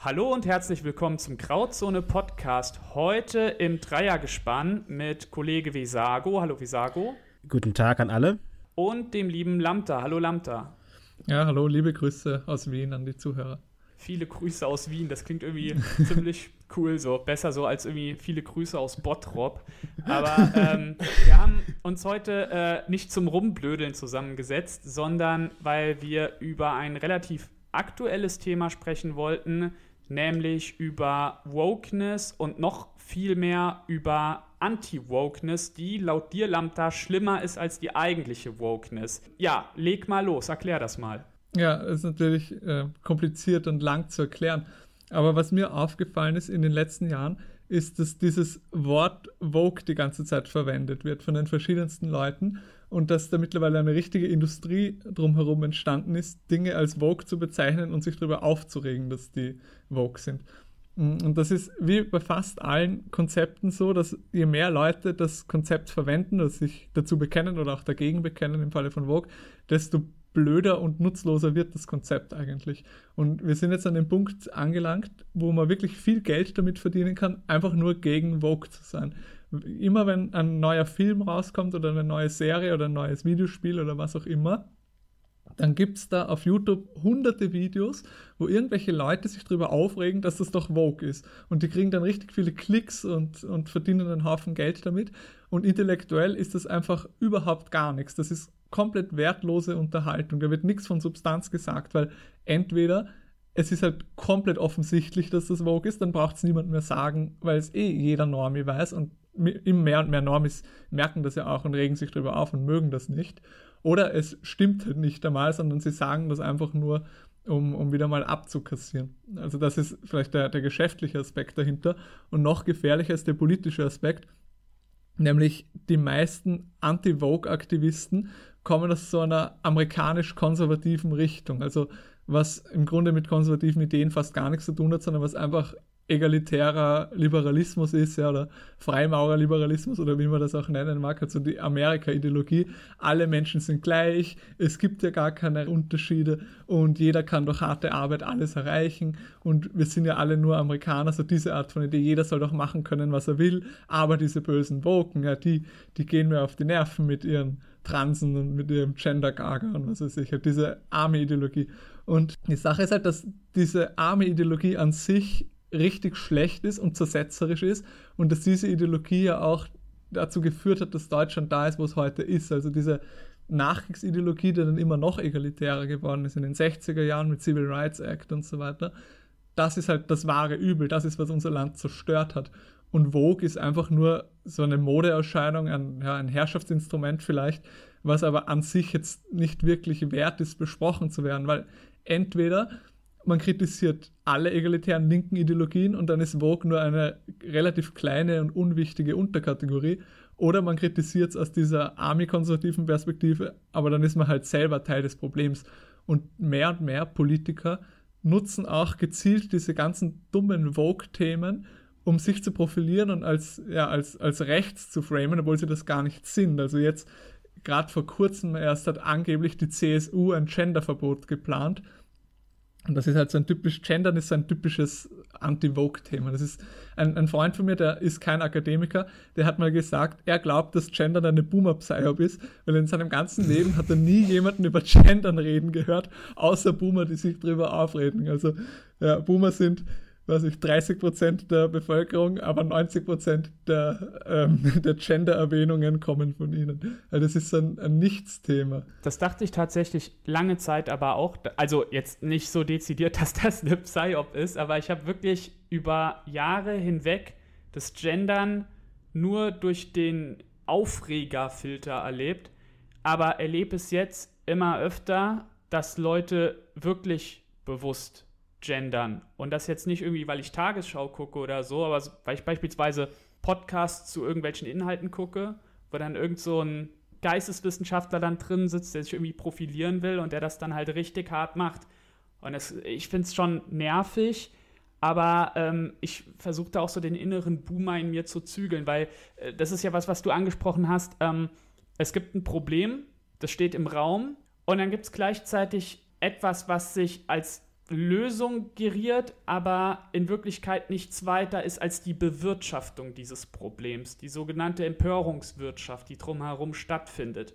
Hallo und herzlich willkommen zum Grauzone Podcast. Heute im Dreiergespann mit Kollege Visago. Hallo Visago. Guten Tag an alle. Und dem lieben Lambda. Hallo Lambda. Ja, hallo, liebe Grüße aus Wien an die Zuhörer. Viele Grüße aus Wien, das klingt irgendwie ziemlich cool so. Besser so als irgendwie viele Grüße aus Bottrop. Aber ähm, wir haben uns heute äh, nicht zum Rumblödeln zusammengesetzt, sondern weil wir über ein relativ aktuelles Thema sprechen wollten, nämlich über Wokeness und noch viel mehr über Anti-Wokeness, die laut dir, Lambda, schlimmer ist als die eigentliche Wokeness. Ja, leg mal los, erklär das mal. Ja, ist natürlich äh, kompliziert und lang zu erklären. Aber was mir aufgefallen ist in den letzten Jahren, ist, dass dieses Wort Vogue die ganze Zeit verwendet wird von den verschiedensten Leuten und dass da mittlerweile eine richtige Industrie drumherum entstanden ist, Dinge als Vogue zu bezeichnen und sich darüber aufzuregen, dass die Vogue sind. Mm, und das ist wie bei fast allen Konzepten so, dass je mehr Leute das Konzept verwenden oder sich dazu bekennen oder auch dagegen bekennen im Falle von Vogue, desto blöder und nutzloser wird das Konzept eigentlich. Und wir sind jetzt an dem Punkt angelangt, wo man wirklich viel Geld damit verdienen kann, einfach nur gegen Vogue zu sein. Immer wenn ein neuer Film rauskommt oder eine neue Serie oder ein neues Videospiel oder was auch immer, dann gibt es da auf YouTube hunderte Videos, wo irgendwelche Leute sich darüber aufregen, dass das doch Vogue ist. Und die kriegen dann richtig viele Klicks und, und verdienen einen Haufen Geld damit. Und intellektuell ist das einfach überhaupt gar nichts. Das ist komplett wertlose Unterhaltung. Da wird nichts von Substanz gesagt, weil entweder es ist halt komplett offensichtlich, dass das Vogue ist, dann braucht es niemand mehr sagen, weil es eh jeder Normie weiß und immer mehr und mehr Normis merken das ja auch und regen sich darüber auf und mögen das nicht. Oder es stimmt halt nicht einmal, sondern sie sagen das einfach nur, um, um wieder mal abzukassieren. Also das ist vielleicht der, der geschäftliche Aspekt dahinter. Und noch gefährlicher ist der politische Aspekt, nämlich die meisten Anti-Vogue-Aktivisten kommen aus so einer amerikanisch-konservativen Richtung. Also was im Grunde mit konservativen Ideen fast gar nichts zu tun hat, sondern was einfach egalitärer Liberalismus ist, ja, oder Freimaurerliberalismus oder wie man das auch nennen mag, also die Amerika-Ideologie. Alle Menschen sind gleich, es gibt ja gar keine Unterschiede und jeder kann durch harte Arbeit alles erreichen und wir sind ja alle nur Amerikaner, so diese Art von Idee, jeder soll doch machen können, was er will, aber diese bösen Woken, ja, die, die gehen mir auf die Nerven mit ihren Transen und mit ihrem Gender-Gaga und was weiß ich, diese arme Ideologie. Und die Sache ist halt, dass diese arme Ideologie an sich richtig schlecht ist und zersetzerisch ist und dass diese Ideologie ja auch dazu geführt hat, dass Deutschland da ist, wo es heute ist. Also diese Nachkriegsideologie, die dann immer noch egalitärer geworden ist in den 60er Jahren mit Civil Rights Act und so weiter, das ist halt das wahre Übel, das ist, was unser Land zerstört hat. Und Vogue ist einfach nur so eine Modeerscheinung, ein, ja, ein Herrschaftsinstrument vielleicht, was aber an sich jetzt nicht wirklich wert ist, besprochen zu werden, weil entweder man kritisiert alle egalitären linken Ideologien und dann ist Vogue nur eine relativ kleine und unwichtige Unterkategorie. Oder man kritisiert es aus dieser army-konservativen Perspektive, aber dann ist man halt selber Teil des Problems. Und mehr und mehr Politiker nutzen auch gezielt diese ganzen dummen Vogue-Themen, um sich zu profilieren und als, ja, als, als rechts zu framen, obwohl sie das gar nicht sind. Also jetzt, gerade vor kurzem erst hat angeblich die CSU ein Genderverbot geplant und das ist halt so ein typisch, Gendern ist so ein typisches Anti-Vogue-Thema. Das ist ein, ein, Freund von mir, der ist kein Akademiker, der hat mal gesagt, er glaubt, dass Gendern eine Boomer-Psyop ist, weil in seinem ganzen Leben hat er nie jemanden über Gendern reden gehört, außer Boomer, die sich drüber aufreden. Also ja, Boomer sind weiß ich, 30 Prozent der Bevölkerung, aber 90 Prozent der, ähm, der Gender-Erwähnungen kommen von ihnen. Also das ist ein, ein Nichtsthema. Das dachte ich tatsächlich lange Zeit aber auch, also jetzt nicht so dezidiert, dass das eine Psyop ist, aber ich habe wirklich über Jahre hinweg das Gendern nur durch den Aufregerfilter erlebt, aber erlebe es jetzt immer öfter, dass Leute wirklich bewusst gendern. Und das jetzt nicht irgendwie, weil ich Tagesschau gucke oder so, aber weil ich beispielsweise Podcasts zu irgendwelchen Inhalten gucke, wo dann irgend so ein Geisteswissenschaftler dann drin sitzt, der sich irgendwie profilieren will und der das dann halt richtig hart macht. Und das, ich finde es schon nervig, aber ähm, ich versuche da auch so den inneren Boomer in mir zu zügeln, weil äh, das ist ja was, was du angesprochen hast. Ähm, es gibt ein Problem, das steht im Raum und dann gibt es gleichzeitig etwas, was sich als Lösung geriert, aber in Wirklichkeit nichts weiter ist als die Bewirtschaftung dieses Problems, die sogenannte Empörungswirtschaft, die drumherum stattfindet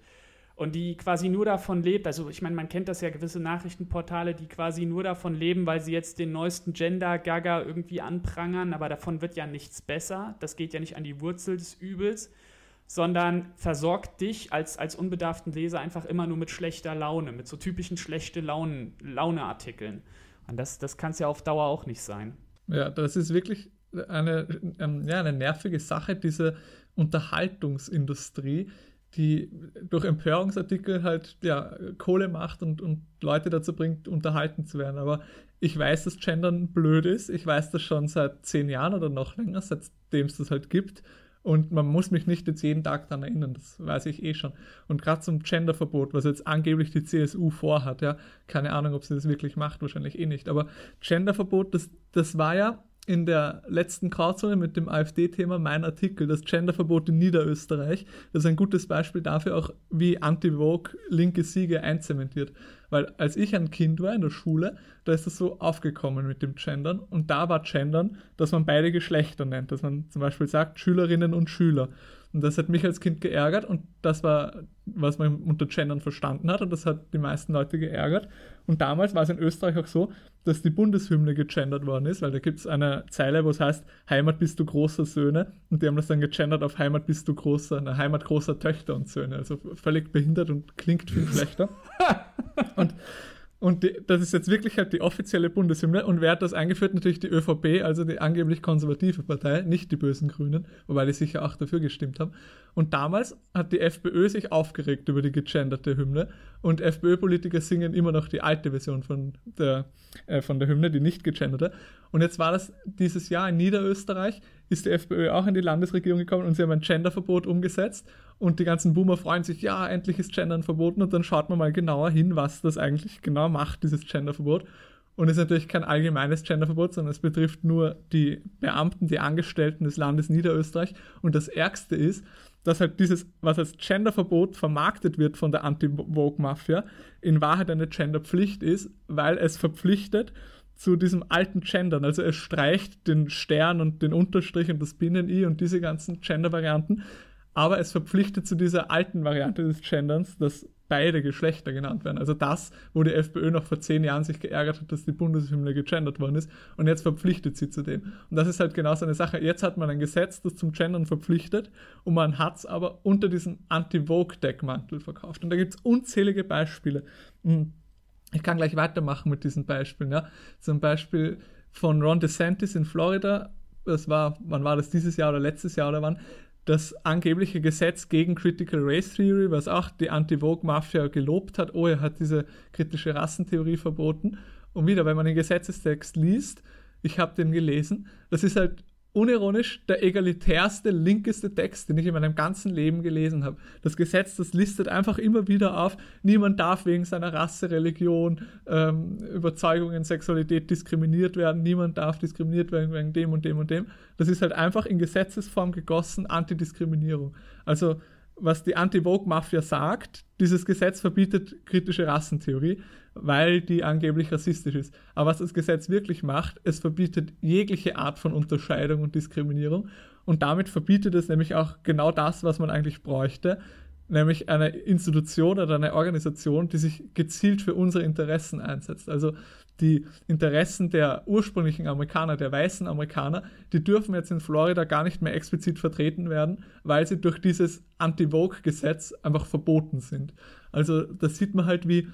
und die quasi nur davon lebt, also ich meine, man kennt das ja gewisse Nachrichtenportale, die quasi nur davon leben, weil sie jetzt den neuesten Gender-Gaga irgendwie anprangern, aber davon wird ja nichts besser, das geht ja nicht an die Wurzel des Übels, sondern versorgt dich als, als unbedarften Leser einfach immer nur mit schlechter Laune, mit so typischen schlechte Laune-Artikeln. Und das, das kann es ja auf Dauer auch nicht sein. Ja, das ist wirklich eine, ähm, ja, eine nervige Sache, diese Unterhaltungsindustrie, die durch Empörungsartikel halt ja, Kohle macht und, und Leute dazu bringt, unterhalten zu werden. Aber ich weiß, dass Gendern blöd ist. Ich weiß das schon seit zehn Jahren oder noch länger, seitdem es das halt gibt. Und man muss mich nicht jetzt jeden Tag daran erinnern, das weiß ich eh schon. Und gerade zum Genderverbot, was jetzt angeblich die CSU vorhat, ja, keine Ahnung, ob sie das wirklich macht, wahrscheinlich eh nicht. Aber Genderverbot, das, das war ja in der letzten Grauzone mit dem AfD-Thema mein Artikel, das Genderverbot in Niederösterreich. Das ist ein gutes Beispiel dafür auch, wie Anti-Vogue linke Siege einzementiert. Weil als ich ein Kind war in der Schule, da ist das so aufgekommen mit dem Gendern. Und da war Gendern, dass man beide Geschlechter nennt. Dass man zum Beispiel sagt Schülerinnen und Schüler. Und das hat mich als Kind geärgert und das war, was man unter Gendern verstanden hat und das hat die meisten Leute geärgert. Und damals war es in Österreich auch so, dass die Bundeshymne gegendert worden ist, weil da gibt es eine Zeile, wo es heißt, Heimat bist du großer Söhne und die haben das dann gegendert auf Heimat bist du großer, eine Heimat großer Töchter und Söhne. Also völlig behindert und klingt viel schlechter. und und die, das ist jetzt wirklich halt die offizielle Bundeshymne. Und wer hat das eingeführt? Natürlich die ÖVP, also die angeblich konservative Partei, nicht die bösen Grünen, wobei die sicher auch dafür gestimmt haben. Und damals hat die FPÖ sich aufgeregt über die gegenderte Hymne. Und FPÖ-Politiker singen immer noch die alte Version von der, äh, von der Hymne, die nicht gegenderte. Und jetzt war das dieses Jahr in Niederösterreich, ist die FPÖ auch in die Landesregierung gekommen und sie haben ein Genderverbot umgesetzt und die ganzen Boomer freuen sich, ja, endlich ist Gendern verboten und dann schaut man mal genauer hin, was das eigentlich genau macht, dieses Genderverbot. Und es ist natürlich kein allgemeines Genderverbot, sondern es betrifft nur die Beamten, die Angestellten des Landes Niederösterreich. Und das Ärgste ist, dass halt dieses, was als Genderverbot vermarktet wird von der Anti-Vogue-Mafia, in Wahrheit eine Genderpflicht ist, weil es verpflichtet, zu diesem alten Gendern. Also es streicht den Stern und den Unterstrich und das Binnen-I und diese ganzen Gender-Varianten, aber es verpflichtet zu dieser alten Variante des Genderns, dass beide Geschlechter genannt werden. Also das, wo die FPÖ noch vor zehn Jahren sich geärgert hat, dass die Bundeshymne gegendert worden ist und jetzt verpflichtet sie zu dem. Und das ist halt genau so eine Sache. Jetzt hat man ein Gesetz, das zum Gendern verpflichtet und man hat es aber unter diesem Anti-Vogue-Deckmantel verkauft. Und da gibt es unzählige Beispiele. Hm. Ich kann gleich weitermachen mit diesen Beispielen. Ja. Zum Beispiel von Ron DeSantis in Florida, das war, wann war das, dieses Jahr oder letztes Jahr oder wann, das angebliche Gesetz gegen Critical Race Theory, was auch die Anti-Vogue-Mafia gelobt hat, oh, er hat diese kritische Rassentheorie verboten. Und wieder, wenn man den Gesetzestext liest, ich habe den gelesen, das ist halt unironisch der egalitärste, linkeste Text, den ich in meinem ganzen Leben gelesen habe. Das Gesetz, das listet einfach immer wieder auf, niemand darf wegen seiner Rasse, Religion, ähm, Überzeugungen, Sexualität diskriminiert werden, niemand darf diskriminiert werden wegen dem und dem und dem. Das ist halt einfach in Gesetzesform gegossen Antidiskriminierung. Also was die Anti-Vogue-Mafia sagt, dieses Gesetz verbietet kritische Rassentheorie, weil die angeblich rassistisch ist. Aber was das Gesetz wirklich macht, es verbietet jegliche Art von Unterscheidung und Diskriminierung und damit verbietet es nämlich auch genau das, was man eigentlich bräuchte, nämlich eine Institution oder eine Organisation, die sich gezielt für unsere Interessen einsetzt. Also die Interessen der ursprünglichen Amerikaner, der weißen Amerikaner, die dürfen jetzt in Florida gar nicht mehr explizit vertreten werden, weil sie durch dieses Anti-Vogue-Gesetz einfach verboten sind. Also da sieht man halt, wie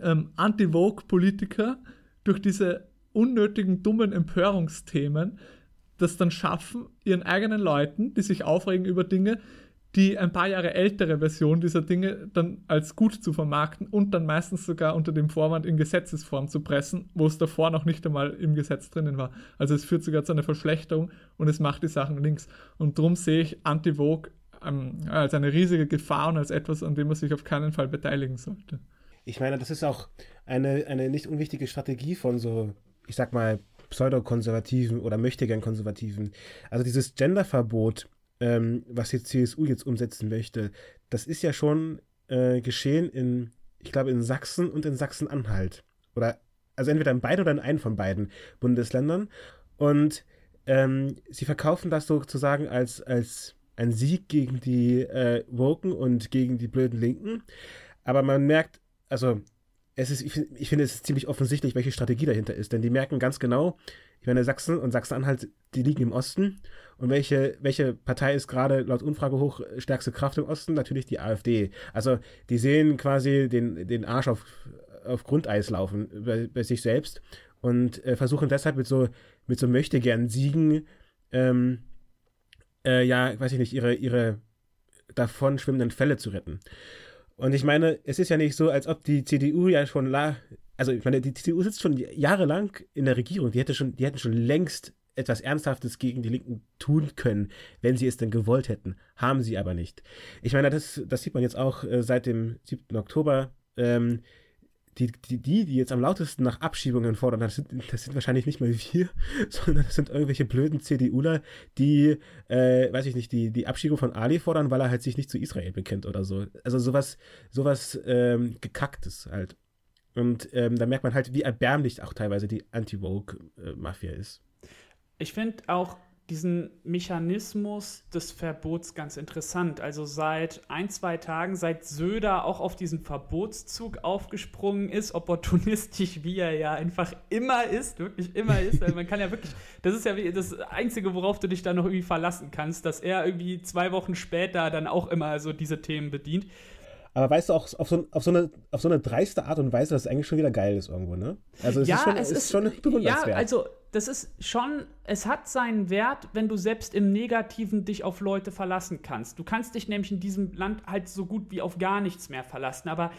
ähm, Anti-Vogue-Politiker durch diese unnötigen, dummen Empörungsthemen das dann schaffen, ihren eigenen Leuten, die sich aufregen über Dinge, die ein paar Jahre ältere Version dieser Dinge dann als gut zu vermarkten und dann meistens sogar unter dem Vorwand in Gesetzesform zu pressen, wo es davor noch nicht einmal im Gesetz drinnen war. Also es führt sogar zu einer Verschlechterung und es macht die Sachen links. Und darum sehe ich Anti-Vogue ähm, als eine riesige Gefahr und als etwas, an dem man sich auf keinen Fall beteiligen sollte. Ich meine, das ist auch eine, eine nicht unwichtige Strategie von so, ich sag mal, Pseudokonservativen oder möchtegern Konservativen. Also dieses Genderverbot ähm, was die CSU jetzt umsetzen möchte, das ist ja schon äh, geschehen in, ich glaube, in Sachsen und in Sachsen-Anhalt. Oder, also entweder in beiden oder in einem von beiden Bundesländern. Und ähm, sie verkaufen das sozusagen als, als ein Sieg gegen die äh, Woken und gegen die blöden Linken. Aber man merkt, also es ist, ich, ich finde, es ist ziemlich offensichtlich, welche Strategie dahinter ist. Denn die merken ganz genau, ich meine, Sachsen und Sachsen-Anhalt, die liegen im Osten. Und welche, welche Partei ist gerade laut Umfrage hoch stärkste Kraft im Osten? Natürlich die AfD. Also die sehen quasi den, den Arsch auf, auf Grundeis laufen bei, bei sich selbst und äh, versuchen deshalb mit so, mit so möchte gern Siegen, ähm, äh, ja, weiß ich nicht, ihre, ihre davon schwimmenden Fälle zu retten. Und ich meine, es ist ja nicht so, als ob die CDU ja schon la also ich meine, die CDU sitzt schon jahrelang in der Regierung. Die hätte schon, die hätten schon längst etwas Ernsthaftes gegen die Linken tun können, wenn sie es denn gewollt hätten. Haben sie aber nicht. Ich meine, das, das sieht man jetzt auch äh, seit dem 7. Oktober. Ähm, die, die, die, jetzt am lautesten nach Abschiebungen fordern, das sind, das sind wahrscheinlich nicht mal wir, sondern das sind irgendwelche blöden CDUler, die, äh, weiß ich nicht, die, die Abschiebung von Ali fordern, weil er halt sich nicht zu Israel bekennt oder so. Also sowas, sowas ähm, gekacktes halt. Und ähm, da merkt man halt, wie erbärmlich auch teilweise die Anti-Vogue-Mafia ist. Ich finde auch diesen Mechanismus des Verbots ganz interessant. Also seit ein, zwei Tagen, seit Söder auch auf diesen Verbotszug aufgesprungen ist, opportunistisch wie er ja einfach immer ist, wirklich immer ist. Also man kann ja wirklich, das ist ja das Einzige, worauf du dich da noch irgendwie verlassen kannst, dass er irgendwie zwei Wochen später dann auch immer so diese Themen bedient. Aber weißt du auch, auf so, auf, so eine, auf so eine dreiste Art und Weise, dass es eigentlich schon wieder geil ist irgendwo, ne? Also es ja, ist schon, es ist, schon bewundernswert. Ja, also das ist schon, es hat seinen Wert, wenn du selbst im Negativen dich auf Leute verlassen kannst. Du kannst dich nämlich in diesem Land halt so gut wie auf gar nichts mehr verlassen. Aber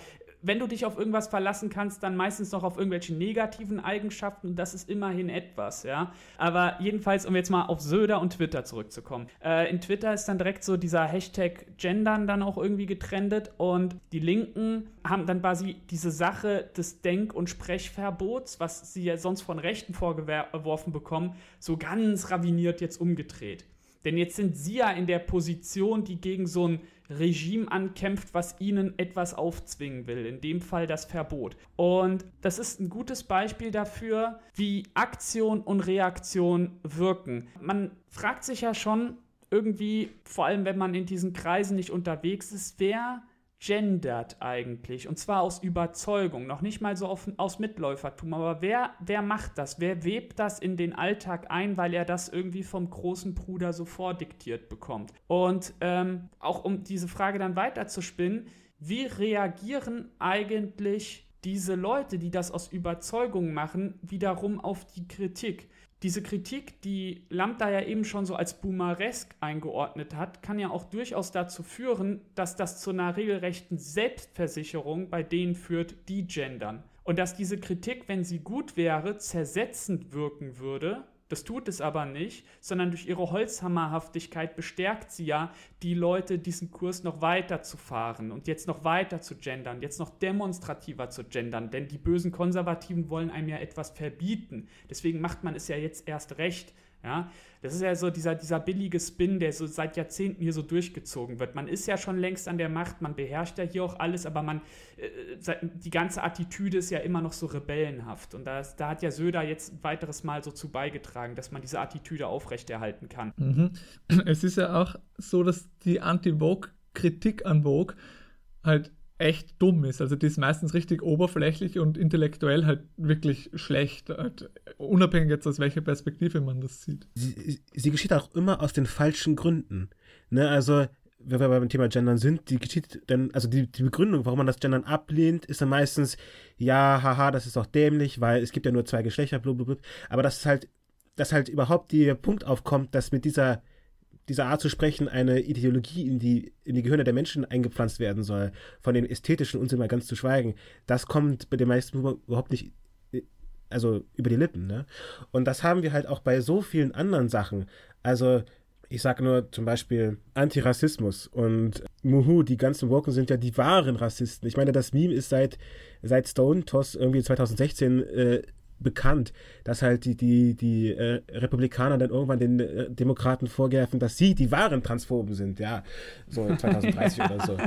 wenn du dich auf irgendwas verlassen kannst, dann meistens noch auf irgendwelche negativen Eigenschaften. Das ist immerhin etwas, ja. Aber jedenfalls, um jetzt mal auf Söder und Twitter zurückzukommen. Äh, in Twitter ist dann direkt so dieser Hashtag Gendern dann auch irgendwie getrendet und die Linken haben dann quasi diese Sache des Denk- und Sprechverbots, was sie ja sonst von Rechten vorgeworfen bekommen, so ganz raviniert jetzt umgedreht. Denn jetzt sind sie ja in der Position, die gegen so ein Regime ankämpft, was ihnen etwas aufzwingen will, in dem Fall das Verbot. Und das ist ein gutes Beispiel dafür, wie Aktion und Reaktion wirken. Man fragt sich ja schon irgendwie, vor allem wenn man in diesen Kreisen nicht unterwegs ist, wer gendert eigentlich. Und zwar aus Überzeugung, noch nicht mal so auf, aus Mitläufertum. Aber wer, wer macht das? Wer webt das in den Alltag ein, weil er das irgendwie vom großen Bruder so vordiktiert bekommt? Und ähm, auch um diese Frage dann weiterzuspinnen, wie reagieren eigentlich diese Leute, die das aus Überzeugung machen, wiederum auf die Kritik? Diese Kritik, die Lambda ja eben schon so als boomeresk eingeordnet hat, kann ja auch durchaus dazu führen, dass das zu einer regelrechten Selbstversicherung bei denen führt, die gendern. Und dass diese Kritik, wenn sie gut wäre, zersetzend wirken würde, das tut es aber nicht, sondern durch ihre Holzhammerhaftigkeit bestärkt sie ja die Leute, diesen Kurs noch weiter zu fahren und jetzt noch weiter zu gendern, jetzt noch demonstrativer zu gendern, denn die bösen Konservativen wollen einem ja etwas verbieten. Deswegen macht man es ja jetzt erst recht. Ja, das ist ja so dieser, dieser billige Spin, der so seit Jahrzehnten hier so durchgezogen wird. Man ist ja schon längst an der Macht, man beherrscht ja hier auch alles, aber man, äh, die ganze Attitüde ist ja immer noch so rebellenhaft. Und das, da hat ja Söder jetzt ein weiteres Mal so zu beigetragen, dass man diese Attitüde aufrechterhalten kann. Mhm. Es ist ja auch so, dass die Anti-Vogue-Kritik an Vogue halt echt dumm ist. Also die ist meistens richtig oberflächlich und intellektuell halt wirklich schlecht, halt unabhängig jetzt aus welcher Perspektive man das sieht. Sie, sie geschieht auch immer aus den falschen Gründen. Ne? Also wenn wir beim Thema Gendern sind, die geschieht dann, also die, die Begründung, warum man das Gendern ablehnt, ist dann meistens, ja, haha, das ist doch dämlich, weil es gibt ja nur zwei Geschlechter, blablabla. Aber das ist halt, dass halt überhaupt der Punkt aufkommt, dass mit dieser dieser Art zu sprechen eine Ideologie in die, in die Gehirne der Menschen eingepflanzt werden soll, von dem ästhetischen Unsinn mal ganz zu schweigen, das kommt bei den meisten überhaupt nicht also über die Lippen, ne? Und das haben wir halt auch bei so vielen anderen Sachen. Also, ich sage nur zum Beispiel Antirassismus und Muhu, die ganzen Woken sind ja die wahren Rassisten. Ich meine, das Meme ist seit, seit Stone Toss irgendwie 2016 äh, bekannt, dass halt die, die, die äh, Republikaner dann irgendwann den äh, Demokraten vorwerfen, dass sie die wahren Transphoben sind, ja, so 2030 oder so.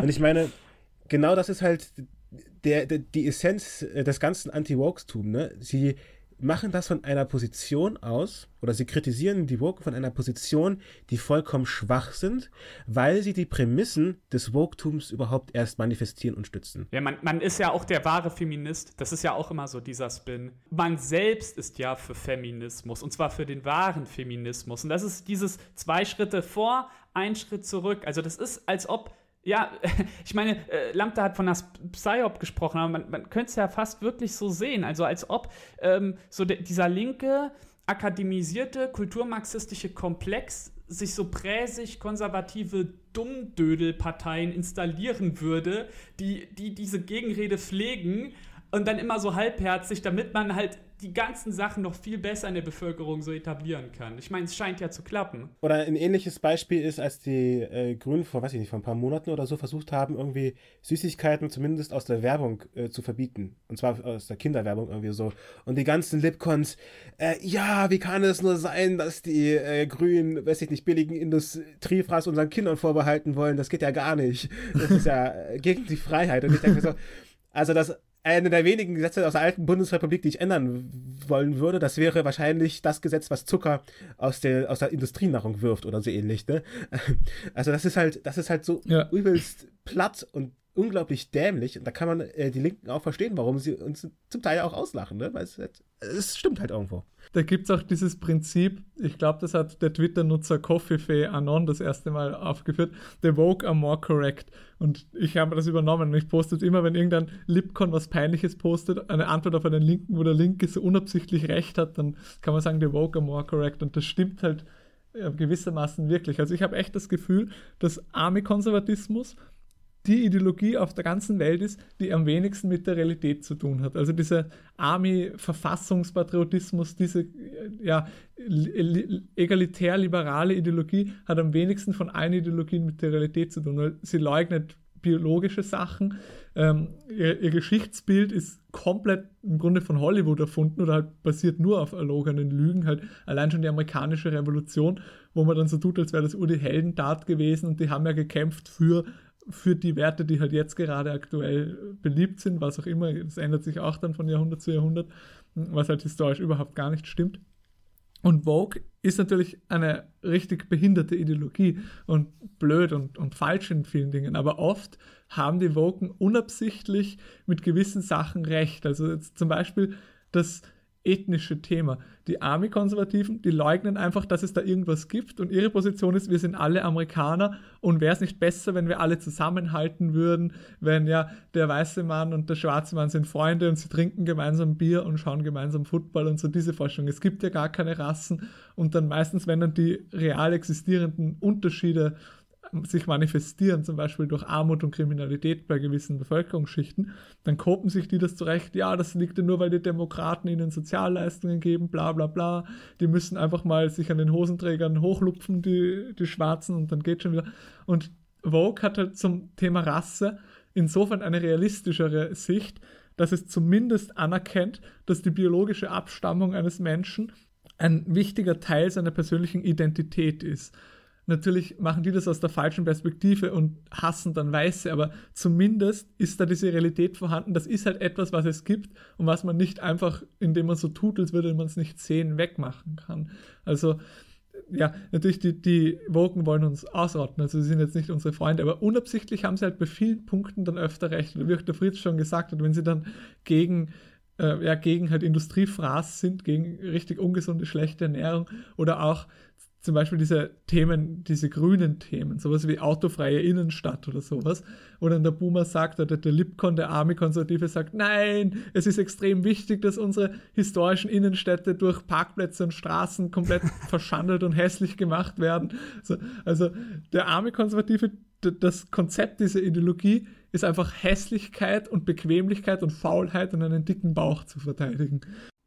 Und ich meine, genau das ist halt der, der, die Essenz äh, des ganzen Anti-Wokes-Tums, ne? Sie machen das von einer Position aus, oder sie kritisieren die Woke von einer Position, die vollkommen schwach sind, weil sie die Prämissen des Woke-Tums überhaupt erst manifestieren und stützen. Ja, man, man ist ja auch der wahre Feminist. Das ist ja auch immer so dieser Spin. Man selbst ist ja für Feminismus, und zwar für den wahren Feminismus. Und das ist dieses zwei Schritte vor, ein Schritt zurück. Also das ist, als ob ja, ich meine, äh, Lambda hat von der Psyop gesprochen, aber man, man könnte es ja fast wirklich so sehen. Also als ob ähm, so dieser linke, akademisierte, kulturmarxistische Komplex sich so präsig konservative Dummdödelparteien installieren würde, die, die diese Gegenrede pflegen und dann immer so halbherzig, damit man halt die ganzen Sachen noch viel besser in der Bevölkerung so etablieren kann. Ich meine, es scheint ja zu klappen. Oder ein ähnliches Beispiel ist, als die äh, Grünen vor, weiß ich nicht, vor ein paar Monaten oder so versucht haben, irgendwie Süßigkeiten zumindest aus der Werbung äh, zu verbieten. Und zwar aus der Kinderwerbung irgendwie so. Und die ganzen Lipcons, äh, ja, wie kann es nur sein, dass die äh, Grünen, weiß ich nicht, billigen Industriefraß unseren Kindern vorbehalten wollen? Das geht ja gar nicht. Das ist ja äh, gegen die Freiheit. Und ich denke so, also das eine der wenigen Gesetze aus der alten Bundesrepublik, die ich ändern wollen würde, das wäre wahrscheinlich das Gesetz, was Zucker aus der, aus der Industrienahrung wirft oder so ähnlich. Ne? Also das ist halt, das ist halt so ja. übelst platt und unglaublich dämlich. Und da kann man äh, die Linken auch verstehen, warum sie uns zum Teil auch auslachen, ne? Weil es, halt, es stimmt halt irgendwo. Da gibt es auch dieses Prinzip, ich glaube, das hat der Twitter-Nutzer Coffeefee Anon das erste Mal aufgeführt, the woke are more correct. Und ich habe das übernommen ich poste immer, wenn irgendein Lipcon was Peinliches postet, eine Antwort auf einen Linken, wo der Linke so unabsichtlich recht hat, dann kann man sagen, the woke are more correct. Und das stimmt halt gewissermaßen wirklich. Also ich habe echt das Gefühl, dass Army-Konservatismus die Ideologie auf der ganzen Welt ist, die am wenigsten mit der Realität zu tun hat. Also dieser Army-Verfassungspatriotismus, diese ja, egalitär-liberale Ideologie hat am wenigsten von allen Ideologien mit der Realität zu tun, weil sie leugnet biologische Sachen. Ähm, ihr, ihr, Geschichtsbild ist komplett im Grunde von Hollywood erfunden oder halt basiert nur auf erlogenen Lügen. Halt allein schon die amerikanische Revolution, wo man dann so tut, als wäre das ur die Heldentat gewesen und die haben ja gekämpft für für die Werte, die halt jetzt gerade aktuell beliebt sind, was auch immer, das ändert sich auch dann von Jahrhundert zu Jahrhundert, was halt historisch überhaupt gar nicht stimmt. Und Vogue ist natürlich eine richtig behinderte Ideologie und blöd und, und falsch in vielen Dingen, aber oft haben die Woken unabsichtlich mit gewissen Sachen recht. Also jetzt zum Beispiel, dass ethnische Thema. Die Army-Konservativen, die leugnen einfach, dass es da irgendwas gibt und ihre Position ist, wir sind alle Amerikaner und wäre es nicht besser, wenn wir alle zusammenhalten würden, wenn ja der weiße Mann und der schwarze Mann sind Freunde und sie trinken gemeinsam Bier und schauen gemeinsam Football und so diese Forschung. Es gibt ja gar keine Rassen und dann meistens, wenn dann die real existierenden Unterschiede sich manifestieren, zum Beispiel durch Armut und Kriminalität bei gewissen Bevölkerungsschichten, dann kopen sich die das zurecht, ja, das liegt ja nur, weil die Demokraten ihnen Sozialleistungen geben, bla bla bla. Die müssen einfach mal sich an den Hosenträgern hochlupfen, die, die Schwarzen, und dann geht schon wieder. Und Vogue hat halt zum Thema Rasse insofern eine realistischere Sicht, dass es zumindest anerkennt, dass die biologische Abstammung eines Menschen ein wichtiger Teil seiner persönlichen Identität ist Natürlich machen die das aus der falschen Perspektive und hassen dann Weiße, aber zumindest ist da diese Realität vorhanden. Das ist halt etwas, was es gibt und was man nicht einfach, indem man so tut, als würde man es nicht sehen, wegmachen kann. Also, ja, natürlich, die, die Woken wollen uns ausrotten, also sie sind jetzt nicht unsere Freunde, aber unabsichtlich haben sie halt bei vielen Punkten dann öfter recht. Wie auch der Fritz schon gesagt hat, wenn sie dann gegen äh, ja, gegen halt Industriefraß sind, gegen richtig ungesunde, schlechte Ernährung oder auch zum Beispiel diese Themen, diese grünen Themen, sowas wie autofreie Innenstadt oder sowas, wo dann der Boomer sagt, oder der Lipcon, der Army-Konservative sagt, nein, es ist extrem wichtig, dass unsere historischen Innenstädte durch Parkplätze und Straßen komplett verschandelt und hässlich gemacht werden. Also, also der Army-Konservative, das Konzept dieser Ideologie ist einfach Hässlichkeit und Bequemlichkeit und Faulheit und einen dicken Bauch zu verteidigen.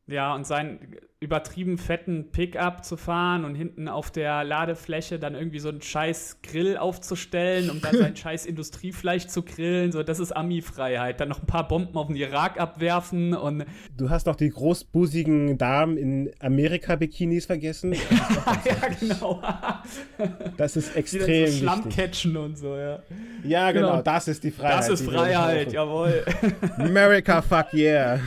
Ja, und seinen übertrieben fetten Pickup zu fahren und hinten auf der Ladefläche dann irgendwie so einen scheiß Grill aufzustellen, um dann sein scheiß Industriefleisch zu grillen. So, das ist Ami-Freiheit. Dann noch ein paar Bomben auf den Irak abwerfen und. Du hast noch die großbusigen Damen in Amerika-Bikinis vergessen. ja, genau. das ist extrem. Die so Schlamm catchen und so, ja. Ja, genau, genau, das ist die Freiheit. Das ist Freiheit, jawohl. America, fuck yeah.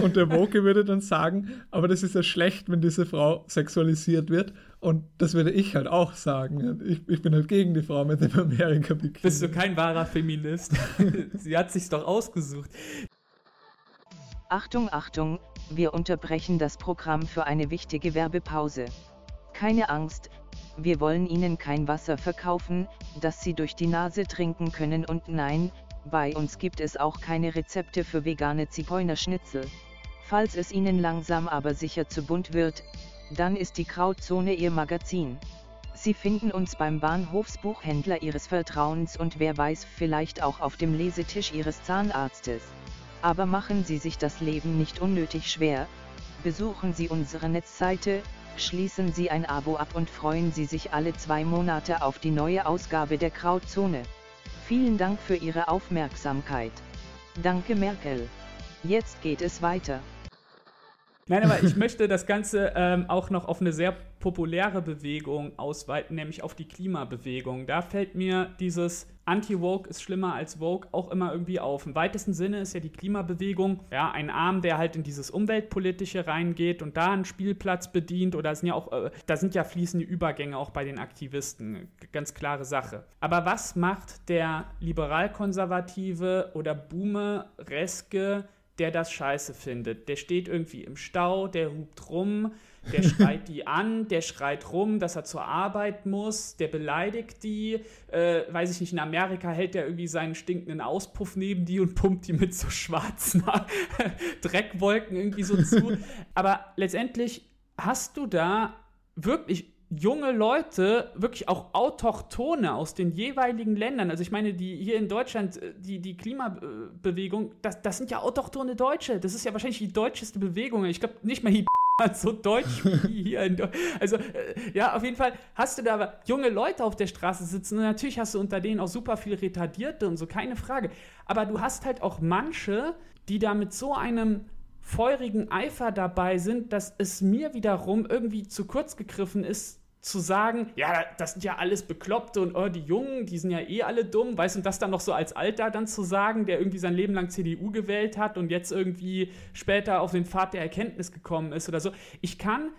Und der Woke würde dann sagen, aber das ist ja schlecht, wenn diese Frau sexualisiert wird. Und das würde ich halt auch sagen. Ich, ich bin halt gegen die Frau mit dem Amerika-Bikini. Bist du kein wahrer Feminist? Sie hat sich's doch ausgesucht. Achtung, Achtung, wir unterbrechen das Programm für eine wichtige Werbepause. Keine Angst, wir wollen Ihnen kein Wasser verkaufen, das Sie durch die Nase trinken können und nein, bei uns gibt es auch keine Rezepte für vegane Zigeunerschnitzel. Falls es Ihnen langsam aber sicher zu bunt wird, dann ist die Krautzone Ihr Magazin. Sie finden uns beim Bahnhofsbuchhändler Ihres Vertrauens und wer weiß vielleicht auch auf dem Lesetisch Ihres Zahnarztes. Aber machen Sie sich das Leben nicht unnötig schwer, besuchen Sie unsere Netzseite, schließen Sie ein Abo ab und freuen Sie sich alle zwei Monate auf die neue Ausgabe der Krautzone. Vielen Dank für Ihre Aufmerksamkeit. Danke Merkel. Jetzt geht es weiter. Nein, aber ich möchte das Ganze ähm, auch noch auf eine sehr populäre Bewegung ausweiten, nämlich auf die Klimabewegung. Da fällt mir dieses Anti-Woke ist schlimmer als Woke auch immer irgendwie auf. Im weitesten Sinne ist ja die Klimabewegung ja ein Arm, der halt in dieses Umweltpolitische reingeht und da einen Spielplatz bedient oder sind ja auch, äh, da sind ja fließende Übergänge auch bei den Aktivisten. Ganz klare Sache. Aber was macht der liberal-konservative oder Boomer-reske der das scheiße findet. Der steht irgendwie im Stau, der hupt rum, der schreit die an, der schreit rum, dass er zur Arbeit muss, der beleidigt die. Äh, weiß ich nicht, in Amerika hält der irgendwie seinen stinkenden Auspuff neben die und pumpt die mit so schwarzen Dreckwolken irgendwie so zu. Aber letztendlich hast du da wirklich junge Leute, wirklich auch Autochtone aus den jeweiligen Ländern. Also ich meine, die hier in Deutschland, äh, die, die Klimabewegung, das, das sind ja autochtone Deutsche. Das ist ja wahrscheinlich die deutscheste Bewegung. Ich glaube nicht mal die so deutsch wie hier in Deutschland. Also, äh, ja, auf jeden Fall hast du da junge Leute auf der Straße sitzen und natürlich hast du unter denen auch super viel Retardierte und so, keine Frage. Aber du hast halt auch manche, die da mit so einem feurigen Eifer dabei sind, dass es mir wiederum irgendwie zu kurz gegriffen ist, zu sagen, ja, das sind ja alles Bekloppte und oh, die Jungen, die sind ja eh alle dumm, weißt du, und das dann noch so als Alter dann zu sagen, der irgendwie sein Leben lang CDU gewählt hat und jetzt irgendwie später auf den Pfad der Erkenntnis gekommen ist oder so. Ich kann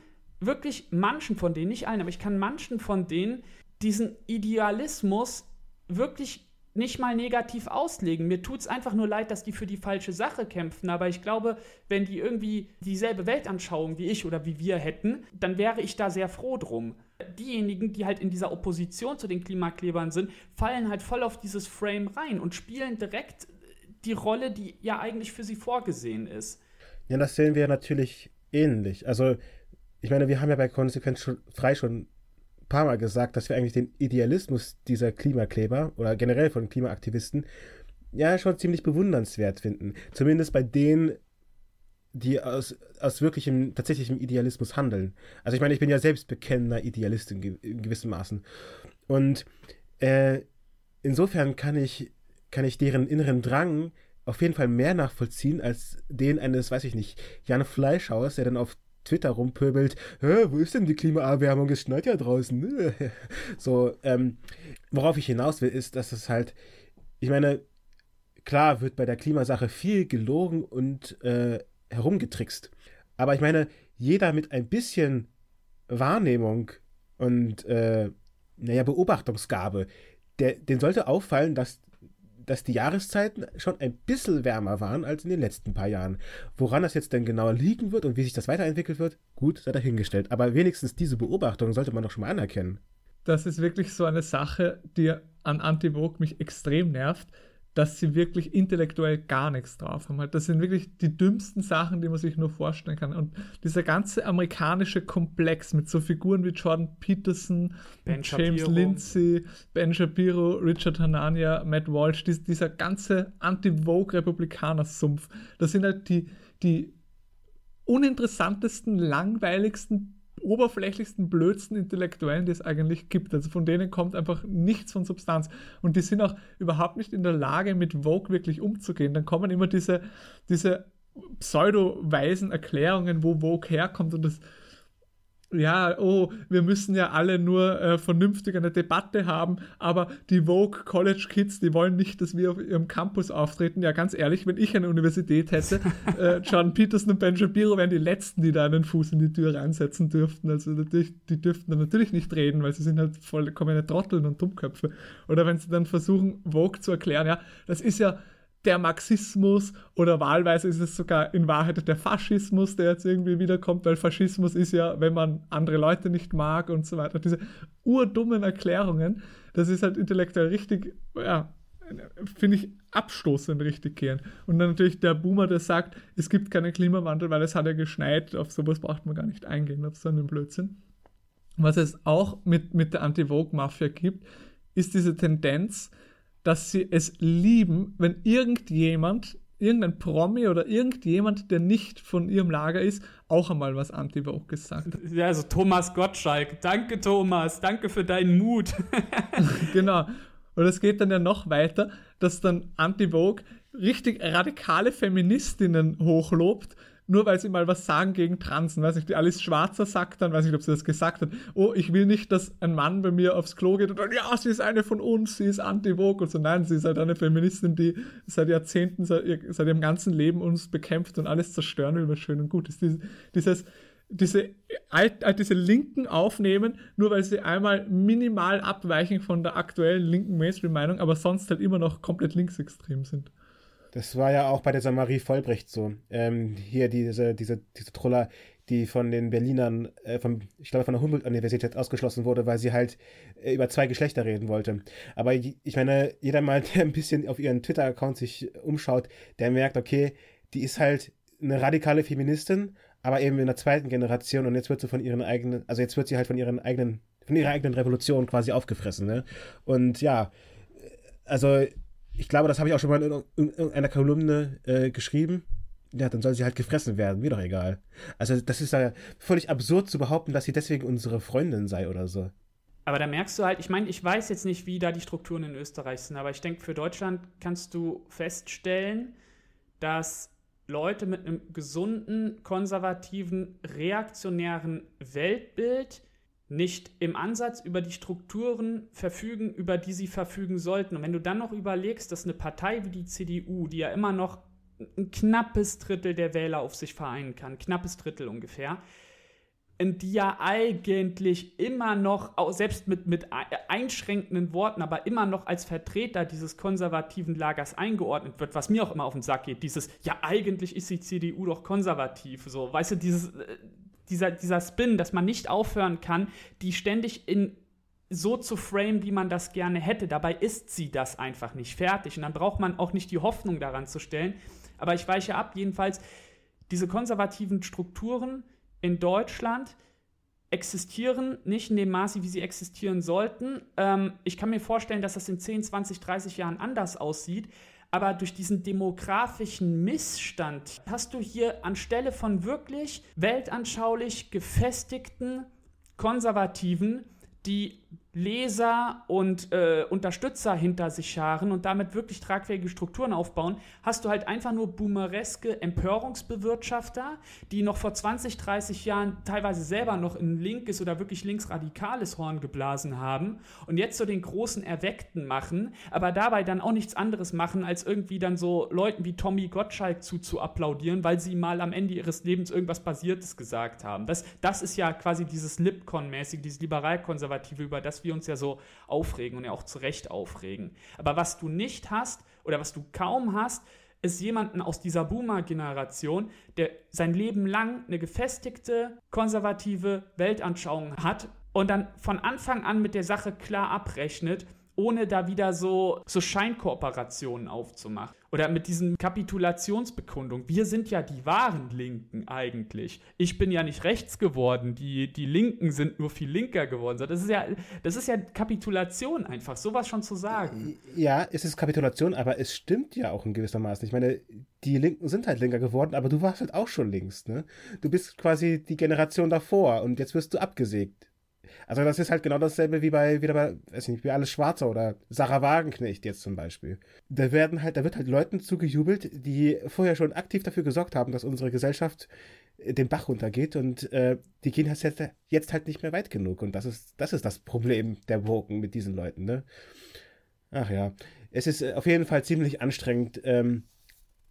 wirklich manchen von denen, nicht allen, aber ich kann manchen von denen diesen Idealismus wirklich nicht mal negativ auslegen. Mir tut es einfach nur leid, dass die für die falsche Sache kämpfen. Aber ich glaube, wenn die irgendwie dieselbe Weltanschauung wie ich oder wie wir hätten, dann wäre ich da sehr froh drum. Diejenigen, die halt in dieser Opposition zu den Klimaklebern sind, fallen halt voll auf dieses Frame rein und spielen direkt die Rolle, die ja eigentlich für sie vorgesehen ist. Ja, das sehen wir natürlich ähnlich. Also, ich meine, wir haben ja bei Konsequenz frei schon paar Mal gesagt, dass wir eigentlich den Idealismus dieser Klimakleber oder generell von Klimaaktivisten ja schon ziemlich bewundernswert finden. Zumindest bei denen, die aus, aus wirklichem, tatsächlichem Idealismus handeln. Also ich meine, ich bin ja selbst bekennender Idealist in, in gewissem Maßen. Und äh, insofern kann ich, kann ich deren inneren Drang auf jeden Fall mehr nachvollziehen als den eines, weiß ich nicht, Jan Fleischhaus, der dann auf Twitter rumpöbelt, wo ist denn die Klimaerwärmung? Es schneit ja draußen. so, ähm, worauf ich hinaus will, ist, dass es halt, ich meine, klar wird bei der Klimasache viel gelogen und äh, herumgetrickst. Aber ich meine, jeder mit ein bisschen Wahrnehmung und äh, naja, Beobachtungsgabe, der, den sollte auffallen, dass dass die Jahreszeiten schon ein bisschen wärmer waren als in den letzten paar Jahren. Woran das jetzt denn genau liegen wird und wie sich das weiterentwickelt wird, gut, sei dahingestellt. Aber wenigstens diese Beobachtung sollte man doch schon mal anerkennen. Das ist wirklich so eine Sache, die an Anti-Vogue mich extrem nervt dass sie wirklich intellektuell gar nichts drauf haben. Das sind wirklich die dümmsten Sachen, die man sich nur vorstellen kann. Und dieser ganze amerikanische Komplex mit so Figuren wie Jordan Peterson, James Shapiro. Lindsay, Ben Shapiro, Richard Hanania, Matt Walsh, dies, dieser ganze Anti-Vogue-Republikaner-Sumpf, das sind halt die, die uninteressantesten, langweiligsten oberflächlichsten, blödsten Intellektuellen, die es eigentlich gibt. Also von denen kommt einfach nichts von Substanz. Und die sind auch überhaupt nicht in der Lage, mit Vogue wirklich umzugehen. Dann kommen immer diese, diese pseudo-weisen Erklärungen, wo Vogue herkommt und das ja, oh, wir müssen ja alle nur äh, vernünftig eine Debatte haben, aber die Vogue College Kids, die wollen nicht, dass wir auf ihrem Campus auftreten. Ja, ganz ehrlich, wenn ich eine Universität hätte, äh, John Peterson und Ben Shapiro wären die Letzten, die da einen Fuß in die Tür reinsetzen dürften. Also natürlich, die dürften dann natürlich nicht reden, weil sie sind halt vollkommene Trotteln und Dummköpfe. Oder wenn sie dann versuchen, Vogue zu erklären, ja, das ist ja der Marxismus oder wahlweise ist es sogar in Wahrheit der Faschismus, der jetzt irgendwie wiederkommt, weil Faschismus ist ja, wenn man andere Leute nicht mag und so weiter. Diese urdummen Erklärungen, das ist halt intellektuell richtig, ja, finde ich abstoßend richtig kehren. Und dann natürlich der Boomer, der sagt, es gibt keinen Klimawandel, weil es hat ja geschneit, auf sowas braucht man gar nicht eingehen, auf so einen Blödsinn. Was es auch mit, mit der Anti-Vogue-Mafia gibt, ist diese Tendenz, dass sie es lieben, wenn irgendjemand, irgendein Promi oder irgendjemand, der nicht von ihrem Lager ist, auch einmal was Anti-Vogue gesagt hat. Ja, also Thomas Gottschalk. Danke, Thomas. Danke für deinen Mut. genau. Und es geht dann ja noch weiter, dass dann Anti-Vogue richtig radikale Feministinnen hochlobt, nur weil sie mal was sagen gegen Transen. Weiß ich, die Alice Schwarzer sagt dann, weiß ich, ob sie das gesagt hat, oh, ich will nicht, dass ein Mann bei mir aufs Klo geht und dann, ja, sie ist eine von uns, sie ist anti-vogue und so. Nein, sie ist halt eine Feministin, die seit Jahrzehnten, seit, seit ihrem ganzen Leben uns bekämpft und alles zerstören will, was schön und gut ist. Dieses, dieses diese, diese Linken aufnehmen, nur weil sie einmal minimal abweichen von der aktuellen linken Mainstream-Meinung, aber sonst halt immer noch komplett linksextrem sind. Das war ja auch bei dieser Marie Vollbrecht so. Ähm, hier diese, diese, diese Troller, die von den Berlinern, äh, vom, ich glaube von der Humboldt-Universität ausgeschlossen wurde, weil sie halt äh, über zwei Geschlechter reden wollte. Aber ich meine, jeder mal, der ein bisschen auf ihren Twitter-Account sich umschaut, der merkt, okay, die ist halt eine radikale Feministin, aber eben in der zweiten Generation und jetzt wird sie von ihren eigenen, also jetzt wird sie halt von ihren eigenen, von ihrer eigenen Revolution quasi aufgefressen, ne? Und ja, also ich glaube, das habe ich auch schon mal in irgendeiner Kolumne äh, geschrieben. Ja, dann soll sie halt gefressen werden, mir doch egal. Also, das ist ja völlig absurd zu behaupten, dass sie deswegen unsere Freundin sei oder so. Aber da merkst du halt, ich meine, ich weiß jetzt nicht, wie da die Strukturen in Österreich sind, aber ich denke, für Deutschland kannst du feststellen, dass Leute mit einem gesunden, konservativen, reaktionären Weltbild nicht im Ansatz über die Strukturen verfügen, über die sie verfügen sollten. Und wenn du dann noch überlegst, dass eine Partei wie die CDU, die ja immer noch ein knappes Drittel der Wähler auf sich vereinen kann, knappes Drittel ungefähr, die ja eigentlich immer noch, selbst mit, mit einschränkenden Worten, aber immer noch als Vertreter dieses konservativen Lagers eingeordnet wird, was mir auch immer auf den Sack geht, dieses, ja, eigentlich ist die CDU doch konservativ, so, weißt du, dieses, äh, dieser, dieser Spin, dass man nicht aufhören kann, die ständig in so zu frame, wie man das gerne hätte. Dabei ist sie das einfach nicht fertig. Und dann braucht man auch nicht die Hoffnung daran zu stellen. Aber ich weiche ab, jedenfalls, diese konservativen Strukturen in Deutschland existieren nicht in dem Maße, wie sie existieren sollten. Ähm, ich kann mir vorstellen, dass das in 10, 20, 30 Jahren anders aussieht. Aber durch diesen demografischen Missstand hast du hier anstelle von wirklich weltanschaulich gefestigten Konservativen, die Leser und äh, Unterstützer hinter sich scharen und damit wirklich tragfähige Strukturen aufbauen, hast du halt einfach nur boomereske Empörungsbewirtschafter, die noch vor 20, 30 Jahren teilweise selber noch ein linkes oder wirklich linksradikales Horn geblasen haben und jetzt so den großen Erweckten machen, aber dabei dann auch nichts anderes machen, als irgendwie dann so Leuten wie Tommy Gottschalk zuzuapplaudieren, weil sie mal am Ende ihres Lebens irgendwas Basiertes gesagt haben. Das, das ist ja quasi dieses Lipcon-mäßige, dieses liberal-konservative, über das wir uns ja so aufregen und ja auch zu Recht aufregen. Aber was du nicht hast, oder was du kaum hast, ist jemanden aus dieser Boomer-Generation, der sein Leben lang eine gefestigte, konservative Weltanschauung hat und dann von Anfang an mit der Sache klar abrechnet ohne da wieder so, so Scheinkooperationen aufzumachen. Oder mit diesen Kapitulationsbekundungen. Wir sind ja die wahren Linken eigentlich. Ich bin ja nicht rechts geworden. Die, die Linken sind nur viel linker geworden. Das ist ja, das ist ja Kapitulation einfach, sowas schon zu sagen. Ja, es ist Kapitulation, aber es stimmt ja auch in gewisser Maße. Ich meine, die Linken sind halt linker geworden, aber du warst halt auch schon links, ne? Du bist quasi die Generation davor und jetzt wirst du abgesägt. Also das ist halt genau dasselbe wie bei, wieder bei, weiß nicht, wie alles Schwarzer oder Sarah Wagenknecht jetzt zum Beispiel. Da werden halt, da wird halt Leuten zugejubelt, die vorher schon aktiv dafür gesorgt haben, dass unsere Gesellschaft äh, den Bach runtergeht und äh, die gehen jetzt, jetzt halt nicht mehr weit genug. Und das ist, das ist das Problem der Woken mit diesen Leuten, ne? Ach ja. Es ist äh, auf jeden Fall ziemlich anstrengend ähm,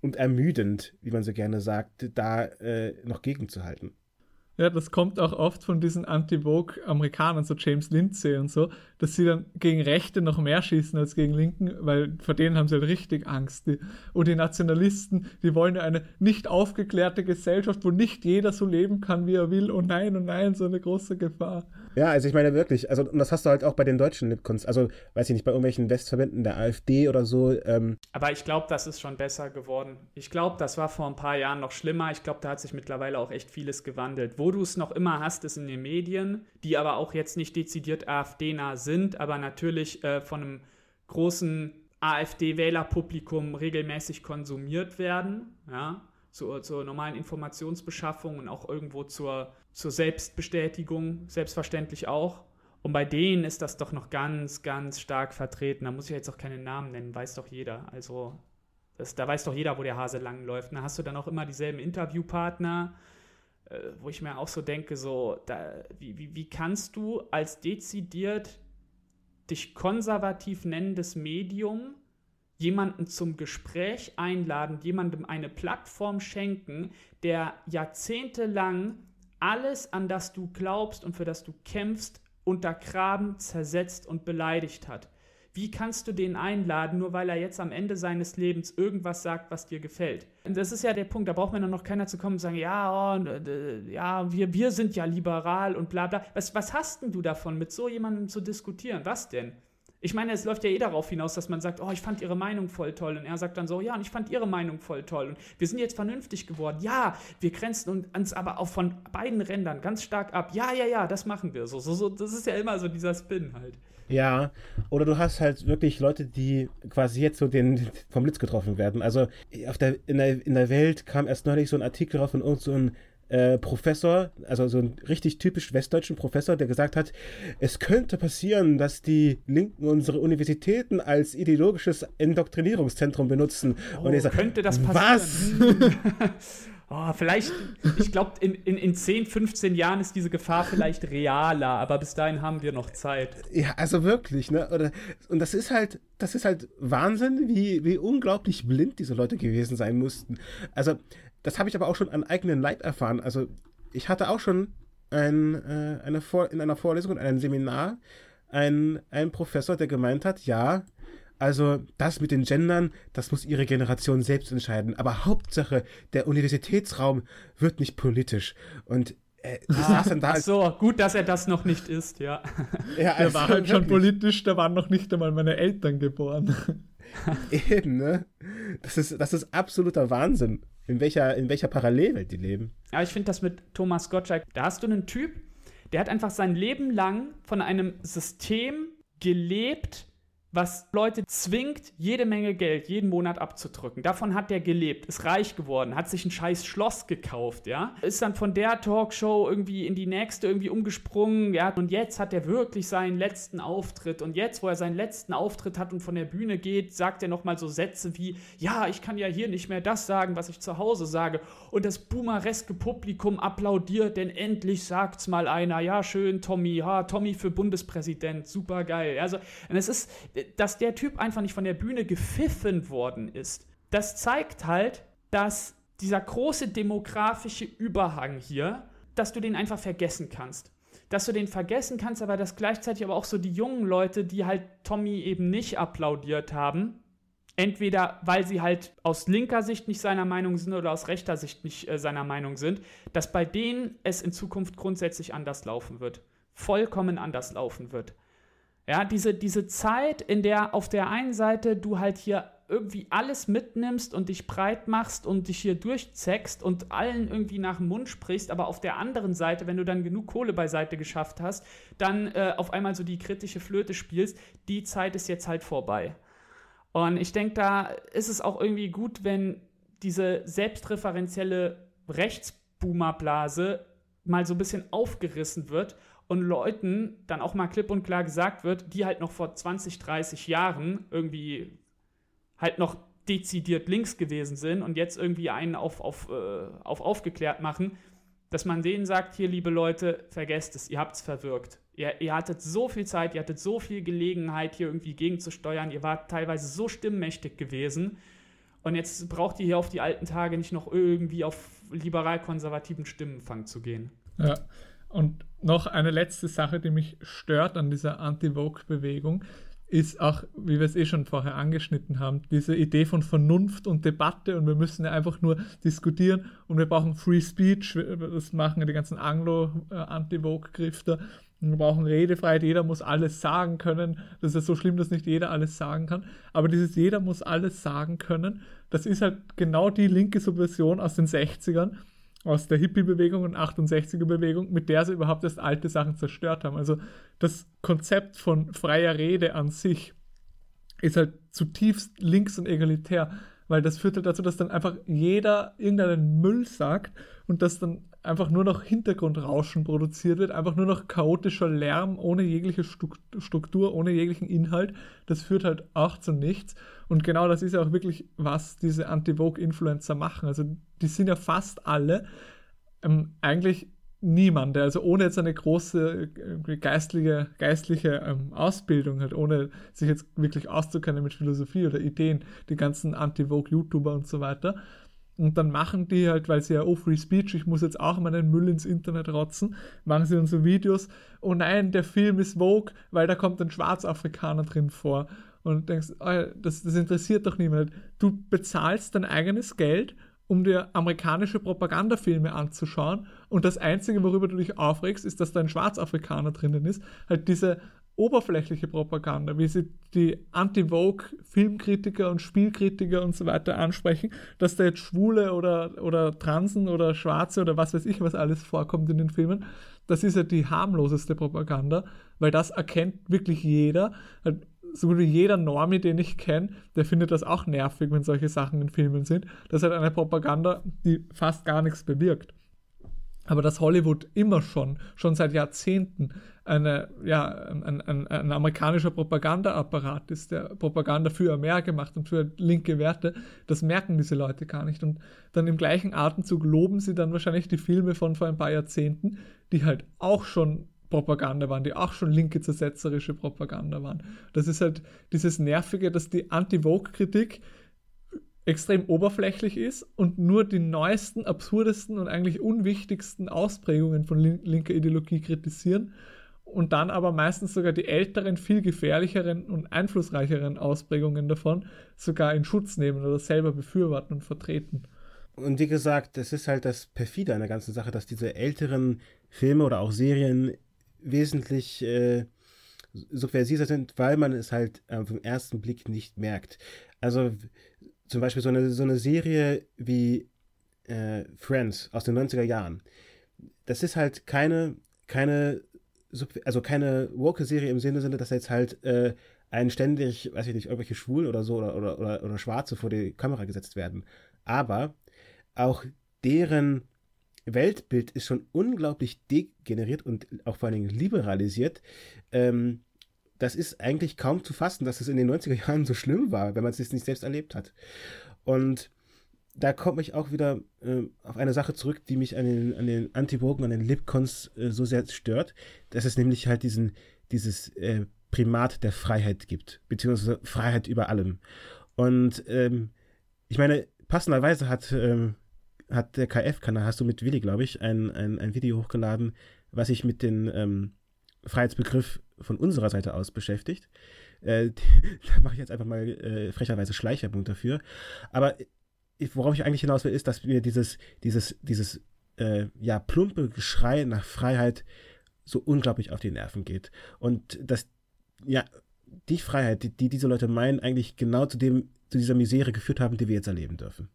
und ermüdend, wie man so gerne sagt, da äh, noch gegenzuhalten. Ja, das kommt auch oft von diesen Anti-Vogue-Amerikanern, so James Lindsay und so, dass sie dann gegen Rechte noch mehr schießen als gegen Linken, weil vor denen haben sie halt richtig Angst. Die, und die Nationalisten, die wollen ja eine nicht aufgeklärte Gesellschaft, wo nicht jeder so leben kann, wie er will. Oh nein, oh nein, so eine große Gefahr. Ja, also ich meine wirklich, also und das hast du halt auch bei den deutschen Litkunst, also weiß ich nicht, bei irgendwelchen Westverbänden der AfD oder so. Ähm. Aber ich glaube, das ist schon besser geworden. Ich glaube, das war vor ein paar Jahren noch schlimmer. Ich glaube, da hat sich mittlerweile auch echt vieles gewandelt. Wo du es noch immer hast, ist in den Medien, die aber auch jetzt nicht dezidiert AfD-nah sind, aber natürlich äh, von einem großen AfD-Wählerpublikum regelmäßig konsumiert werden. Ja zur, zur normalen Informationsbeschaffung und auch irgendwo zur, zur Selbstbestätigung, selbstverständlich auch. Und bei denen ist das doch noch ganz, ganz stark vertreten. Da muss ich jetzt auch keine Namen nennen, weiß doch jeder. Also, das, da weiß doch jeder, wo der Hase langläuft. Da hast du dann auch immer dieselben Interviewpartner, wo ich mir auch so denke, so, da, wie, wie, wie kannst du als dezidiert dich konservativ nennendes Medium jemanden zum Gespräch einladen, jemandem eine Plattform schenken, der jahrzehntelang alles, an das du glaubst und für das du kämpfst, untergraben, zersetzt und beleidigt hat. Wie kannst du den einladen, nur weil er jetzt am Ende seines Lebens irgendwas sagt, was dir gefällt? Und das ist ja der Punkt, da braucht mir dann noch keiner zu kommen und sagen, ja, oh, ja, wir, wir sind ja liberal und bla bla. Was, was hast denn du davon, mit so jemandem zu diskutieren? Was denn? Ich meine, es läuft ja eh darauf hinaus, dass man sagt, oh, ich fand ihre Meinung voll toll. Und er sagt dann so, ja, und ich fand ihre Meinung voll toll. Und wir sind jetzt vernünftig geworden. Ja, wir grenzen uns aber auch von beiden Rändern ganz stark ab. Ja, ja, ja, das machen wir. So, so, so, das ist ja immer so dieser Spin halt. Ja, oder du hast halt wirklich Leute, die quasi jetzt so den, vom Blitz getroffen werden. Also auf der, in, der, in der Welt kam erst neulich so ein Artikel raus von irgendeinem so äh, Professor, also so ein richtig typisch westdeutschen Professor, der gesagt hat, es könnte passieren, dass die Linken unsere Universitäten als ideologisches Indoktrinierungszentrum benutzen. Oh, Und er sagt, könnte das passieren? Was? oh, vielleicht, ich glaube, in, in, in 10, 15 Jahren ist diese Gefahr vielleicht realer, aber bis dahin haben wir noch Zeit. Ja, also wirklich, ne? Oder, und das ist halt, das ist halt Wahnsinn, wie, wie unglaublich blind diese Leute gewesen sein mussten. Also, das habe ich aber auch schon an eigenen Leib erfahren. Also ich hatte auch schon ein, äh, eine Vor in einer Vorlesung, in einem Seminar, einen, einen Professor, der gemeint hat, ja, also das mit den Gendern, das muss ihre Generation selbst entscheiden. Aber Hauptsache, der Universitätsraum wird nicht politisch. Und äh, ah, dann da so, gut, dass er das noch nicht ist, ja. ja also der war halt schon politisch, da waren noch nicht einmal meine Eltern geboren. Eben, ne? Das ist, das ist absoluter Wahnsinn in welcher, in welcher Parallelwelt die leben. Aber ich finde das mit Thomas Gottschalk, da hast du einen Typ, der hat einfach sein Leben lang von einem System gelebt, was Leute zwingt, jede Menge Geld jeden Monat abzudrücken. Davon hat er gelebt, ist reich geworden, hat sich ein scheiß Schloss gekauft, ja. Ist dann von der Talkshow irgendwie in die nächste irgendwie umgesprungen, ja. Und jetzt hat er wirklich seinen letzten Auftritt. Und jetzt, wo er seinen letzten Auftritt hat und von der Bühne geht, sagt er nochmal so Sätze wie, ja, ich kann ja hier nicht mehr das sagen, was ich zu Hause sage. Und das boomereske Publikum applaudiert, denn endlich sagt's mal einer, ja, schön, Tommy, ha, Tommy für Bundespräsident, super geil. Also, und es ist, dass der Typ einfach nicht von der Bühne gepfiffen worden ist, das zeigt halt, dass dieser große demografische Überhang hier, dass du den einfach vergessen kannst. Dass du den vergessen kannst, aber dass gleichzeitig aber auch so die jungen Leute, die halt Tommy eben nicht applaudiert haben, entweder weil sie halt aus linker Sicht nicht seiner Meinung sind oder aus rechter Sicht nicht äh, seiner Meinung sind, dass bei denen es in Zukunft grundsätzlich anders laufen wird. Vollkommen anders laufen wird. Ja, diese, diese Zeit, in der auf der einen Seite du halt hier irgendwie alles mitnimmst und dich breit machst und dich hier durchzeckst und allen irgendwie nach dem Mund sprichst, aber auf der anderen Seite, wenn du dann genug Kohle beiseite geschafft hast, dann äh, auf einmal so die kritische Flöte spielst, die Zeit ist jetzt halt vorbei. Und ich denke, da ist es auch irgendwie gut, wenn diese selbstreferenzielle Rechtsboomerblase mal so ein bisschen aufgerissen wird und Leuten dann auch mal klipp und klar gesagt wird, die halt noch vor 20, 30 Jahren irgendwie halt noch dezidiert links gewesen sind und jetzt irgendwie einen auf, auf, äh, auf aufgeklärt machen, dass man denen sagt, hier liebe Leute, vergesst es, ihr habt es verwirkt. Ihr, ihr hattet so viel Zeit, ihr hattet so viel Gelegenheit, hier irgendwie gegenzusteuern, ihr wart teilweise so stimmmächtig gewesen und jetzt braucht ihr hier auf die alten Tage nicht noch irgendwie auf liberal-konservativen Stimmenfang zu gehen. Ja, und noch eine letzte Sache, die mich stört an dieser Anti-Vogue-Bewegung, ist auch, wie wir es eh schon vorher angeschnitten haben, diese Idee von Vernunft und Debatte und wir müssen ja einfach nur diskutieren und wir brauchen Free Speech, das machen ja die ganzen Anglo-Anti-Vogue-Grifter. Wir brauchen Redefreiheit, jeder muss alles sagen können. Das ist ja so schlimm, dass nicht jeder alles sagen kann. Aber dieses jeder muss alles sagen können, das ist halt genau die linke Subversion aus den 60ern aus der Hippie-Bewegung und 68er-Bewegung, mit der sie überhaupt erst alte Sachen zerstört haben. Also das Konzept von freier Rede an sich ist halt zutiefst links und egalitär, weil das führt halt dazu, dass dann einfach jeder irgendeinen Müll sagt und dass dann einfach nur noch Hintergrundrauschen produziert wird, einfach nur noch chaotischer Lärm ohne jegliche Struktur, ohne jeglichen Inhalt. Das führt halt auch zu nichts. Und genau das ist ja auch wirklich, was diese Anti-Vogue-Influencer machen. Also die sind ja fast alle ähm, eigentlich niemand, also ohne jetzt eine große äh, geistliche, geistliche ähm, Ausbildung hat, ohne sich jetzt wirklich auszukennen mit Philosophie oder Ideen, die ganzen Anti-Vogue-YouTuber und so weiter, und dann machen die halt, weil sie ja, oh, Free Speech, ich muss jetzt auch meinen Müll ins Internet rotzen, machen sie dann so Videos, oh nein, der Film ist Vogue, weil da kommt ein Schwarzafrikaner drin vor. Und denkst, oh, das, das interessiert doch niemand. Du bezahlst dein eigenes Geld, um dir amerikanische Propagandafilme anzuschauen. Und das Einzige, worüber du dich aufregst, ist, dass da ein Schwarzafrikaner drinnen ist. Halt diese oberflächliche Propaganda, wie sie die Anti-Vogue-Filmkritiker und Spielkritiker und so weiter ansprechen, dass da jetzt Schwule oder, oder Transen oder Schwarze oder was weiß ich, was alles vorkommt in den Filmen, das ist ja die harmloseste Propaganda, weil das erkennt wirklich jeder. So gut wie jeder Normie, den ich kenne, der findet das auch nervig, wenn solche Sachen in Filmen sind. Das ist halt eine Propaganda, die fast gar nichts bewirkt. Aber dass Hollywood immer schon, schon seit Jahrzehnten eine, ja, ein, ein, ein amerikanischer Propagandaapparat ist, der Propaganda für Amerika macht und für linke Werte, das merken diese Leute gar nicht. Und dann im gleichen Atemzug loben sie dann wahrscheinlich die Filme von vor ein paar Jahrzehnten, die halt auch schon Propaganda waren, die auch schon linke zersetzerische Propaganda waren. Das ist halt dieses Nervige, dass die Anti-Vogue-Kritik extrem oberflächlich ist und nur die neuesten, absurdesten und eigentlich unwichtigsten Ausprägungen von linker Ideologie kritisieren und dann aber meistens sogar die älteren, viel gefährlicheren und einflussreicheren Ausprägungen davon sogar in Schutz nehmen oder selber befürworten und vertreten. Und wie gesagt, das ist halt das Perfide an der ganzen Sache, dass diese älteren Filme oder auch Serien wesentlich äh, subversiver sind, weil man es halt äh, vom ersten Blick nicht merkt. Also zum Beispiel so eine, so eine Serie wie äh, Friends aus den 90er Jahren. Das ist halt keine, keine also keine Woke-Serie im Sinne, dass jetzt halt äh, einen ständig, weiß ich nicht, irgendwelche Schwulen oder so oder, oder, oder, oder Schwarze vor die Kamera gesetzt werden. Aber auch deren Weltbild ist schon unglaublich degeneriert und auch vor allen Dingen liberalisiert. Ähm, das ist eigentlich kaum zu fassen, dass es in den 90er Jahren so schlimm war, wenn man es nicht selbst erlebt hat. Und da komme ich auch wieder äh, auf eine Sache zurück, die mich an den, an den Antibogen, an den Lipcons äh, so sehr stört, dass es nämlich halt diesen, dieses äh, Primat der Freiheit gibt, beziehungsweise Freiheit über allem. Und ähm, ich meine, passenderweise hat, ähm, hat der KF-Kanal, hast du mit Willi, glaube ich, ein, ein, ein Video hochgeladen, was sich mit dem ähm, Freiheitsbegriff von unserer Seite aus beschäftigt. Äh, da mache ich jetzt einfach mal äh, frecherweise Schleichwerbung dafür. Aber worauf ich eigentlich hinaus will, ist, dass wir dieses, dieses, dieses äh, ja, plumpe Geschrei nach Freiheit so unglaublich auf die Nerven geht. Und dass, ja, die Freiheit, die, die diese Leute meinen, eigentlich genau zu dem, zu dieser Misere geführt haben, die wir jetzt erleben dürfen.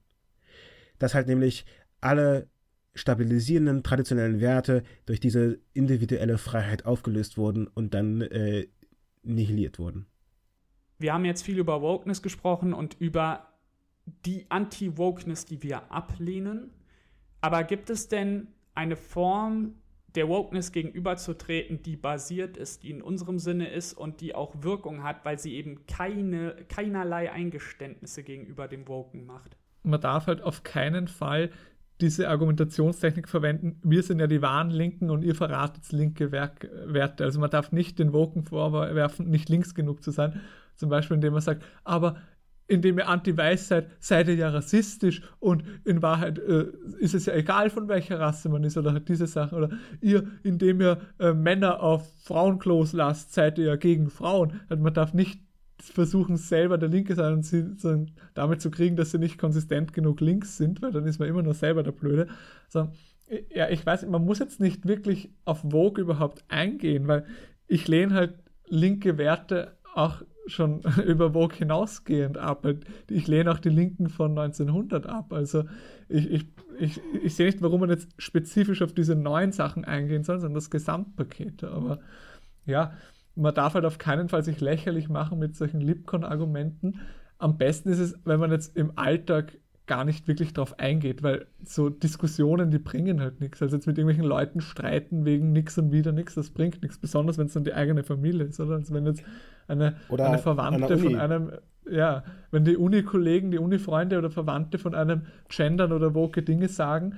Dass halt nämlich alle stabilisierenden traditionellen Werte durch diese individuelle Freiheit aufgelöst wurden und dann äh, nihiliert wurden. Wir haben jetzt viel über Wokeness gesprochen und über die Anti-Wokeness, die wir ablehnen. Aber gibt es denn eine Form der Wokeness gegenüberzutreten, die basiert ist, die in unserem Sinne ist und die auch Wirkung hat, weil sie eben keine, keinerlei Eingeständnisse gegenüber dem Woken macht? Man darf halt auf keinen Fall diese Argumentationstechnik verwenden, wir sind ja die wahren Linken und ihr verratet linke Werk Werte. Also man darf nicht den Woken vorwerfen, nicht links genug zu sein. Zum Beispiel, indem man sagt, aber indem ihr anti-weiß seid, seid ihr ja rassistisch und in Wahrheit äh, ist es ja egal, von welcher Rasse man ist oder halt diese Sachen. Oder ihr, indem ihr äh, Männer auf Frauenklos lasst, seid ihr ja gegen Frauen. Also man darf nicht versuchen, selber der Linke sein und sie so, damit zu kriegen, dass sie nicht konsistent genug links sind, weil dann ist man immer nur selber der Blöde. Also, ja, ich weiß, man muss jetzt nicht wirklich auf Vogue überhaupt eingehen, weil ich lehne halt linke Werte auch schon über Vogue hinausgehend ab. Ich lehne auch die Linken von 1900 ab. Also ich, ich, ich, ich sehe nicht, warum man jetzt spezifisch auf diese neuen Sachen eingehen soll, sondern das Gesamtpaket. Aber ja, man darf halt auf keinen Fall sich lächerlich machen mit solchen Lipcon-Argumenten. Am besten ist es, wenn man jetzt im Alltag gar nicht wirklich drauf eingeht, weil so Diskussionen, die bringen halt nichts. Also jetzt mit irgendwelchen Leuten streiten wegen nichts und wieder nichts, das bringt nichts. Besonders wenn es dann die eigene Familie ist, oder? Also wenn jetzt eine, oder eine Verwandte von einem, ja, wenn die Uni-Kollegen, die Uni-Freunde oder Verwandte von einem gendern oder woke Dinge sagen,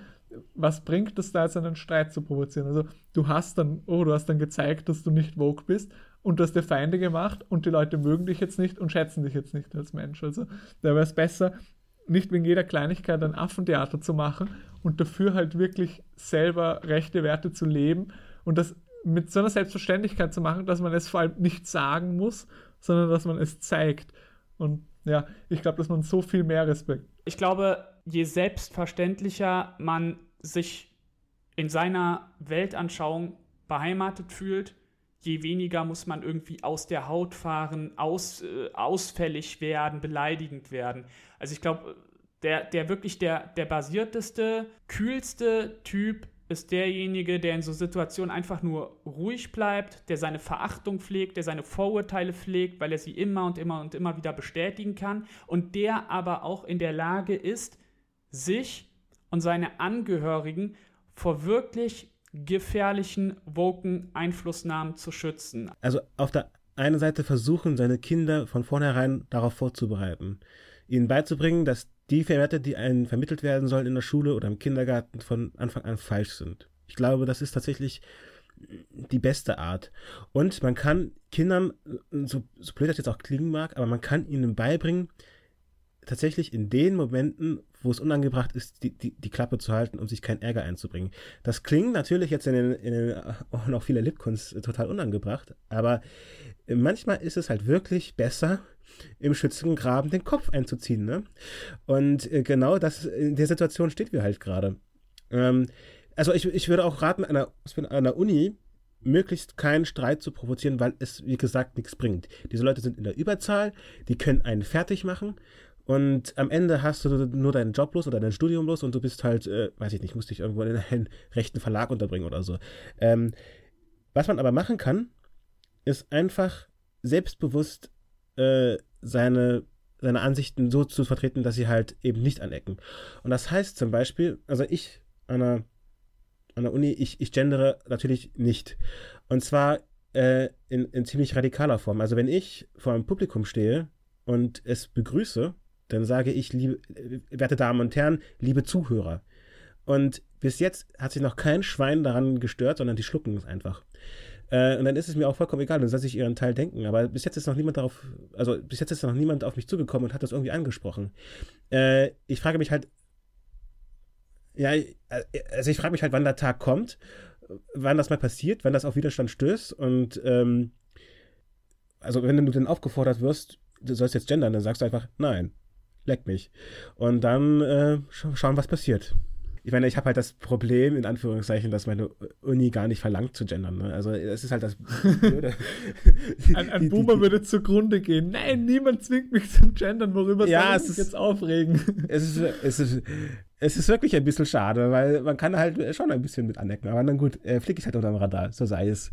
was bringt es da jetzt einen Streit zu provozieren? Also du hast dann, oh, du hast dann gezeigt, dass du nicht woke bist und du hast dir Feinde gemacht und die Leute mögen dich jetzt nicht und schätzen dich jetzt nicht als Mensch. Also da wäre es besser, nicht wegen jeder Kleinigkeit ein Affentheater zu machen und dafür halt wirklich selber rechte Werte zu leben und das mit so einer Selbstverständlichkeit zu machen, dass man es vor allem nicht sagen muss, sondern dass man es zeigt. Und ja, ich glaube, dass man so viel mehr Respekt. Ich glaube, je selbstverständlicher man sich in seiner Weltanschauung beheimatet fühlt, je weniger muss man irgendwie aus der Haut fahren, aus, äh, ausfällig werden, beleidigend werden. Also ich glaube, der, der wirklich der, der basierteste, kühlste Typ ist derjenige, der in so Situationen einfach nur ruhig bleibt, der seine Verachtung pflegt, der seine Vorurteile pflegt, weil er sie immer und immer und immer wieder bestätigen kann und der aber auch in der Lage ist, sich und seine Angehörigen vor wirklich gefährlichen, woken Einflussnahmen zu schützen. Also auf der einen Seite versuchen, seine Kinder von vornherein darauf vorzubereiten. Ihnen beizubringen, dass die Werte, die einen vermittelt werden sollen in der Schule oder im Kindergarten, von Anfang an falsch sind. Ich glaube, das ist tatsächlich die beste Art. Und man kann Kindern, so, so blöd das jetzt auch klingen mag, aber man kann ihnen beibringen, tatsächlich in den Momenten, wo es unangebracht ist, die, die, die Klappe zu halten, um sich keinen Ärger einzubringen. Das klingt natürlich jetzt in den, in den auch noch viele Lipkunst total unangebracht, aber manchmal ist es halt wirklich besser, im Schützengraben den Kopf einzuziehen. Ne? Und äh, genau das, in der Situation steht wir halt gerade. Ähm, also ich, ich würde auch raten, an einer Uni möglichst keinen Streit zu provozieren, weil es, wie gesagt, nichts bringt. Diese Leute sind in der Überzahl, die können einen fertig machen und am Ende hast du nur deinen Job los oder dein Studium los und du bist halt, äh, weiß ich nicht, musst dich irgendwo in einen rechten Verlag unterbringen oder so. Ähm, was man aber machen kann, ist einfach selbstbewusst äh, seine, seine Ansichten so zu vertreten, dass sie halt eben nicht anecken. Und das heißt zum Beispiel, also ich an der, an der Uni, ich, ich gendere natürlich nicht. Und zwar äh, in, in ziemlich radikaler Form. Also wenn ich vor einem Publikum stehe und es begrüße, dann sage ich, liebe, werte Damen und Herren, liebe Zuhörer. Und bis jetzt hat sich noch kein Schwein daran gestört, sondern die schlucken es einfach. Äh, und dann ist es mir auch vollkommen egal, dann soll sich ihren Teil denken. Aber bis jetzt ist noch niemand darauf, also bis jetzt ist noch niemand auf mich zugekommen und hat das irgendwie angesprochen. Äh, ich frage mich halt, ja, also ich frage mich halt, wann der Tag kommt, wann das mal passiert, wann das auf Widerstand stößt und ähm, also wenn du dann aufgefordert wirst, du sollst jetzt gendern, dann sagst du einfach, nein, leck mich. Und dann äh, schauen, was passiert ich meine, ich habe halt das Problem, in Anführungszeichen, dass meine Uni gar nicht verlangt zu gendern. Ne? Also es ist halt das Blöde. ein, ein Boomer die, die, würde zugrunde gehen. Nein, niemand zwingt mich zum Gendern. Worüber ja, soll ich mich jetzt aufregen? Es ist, es, ist, es ist wirklich ein bisschen schade, weil man kann halt schon ein bisschen mit anecken. Aber dann gut, äh, fliege ich halt unter dem Radar, so sei es.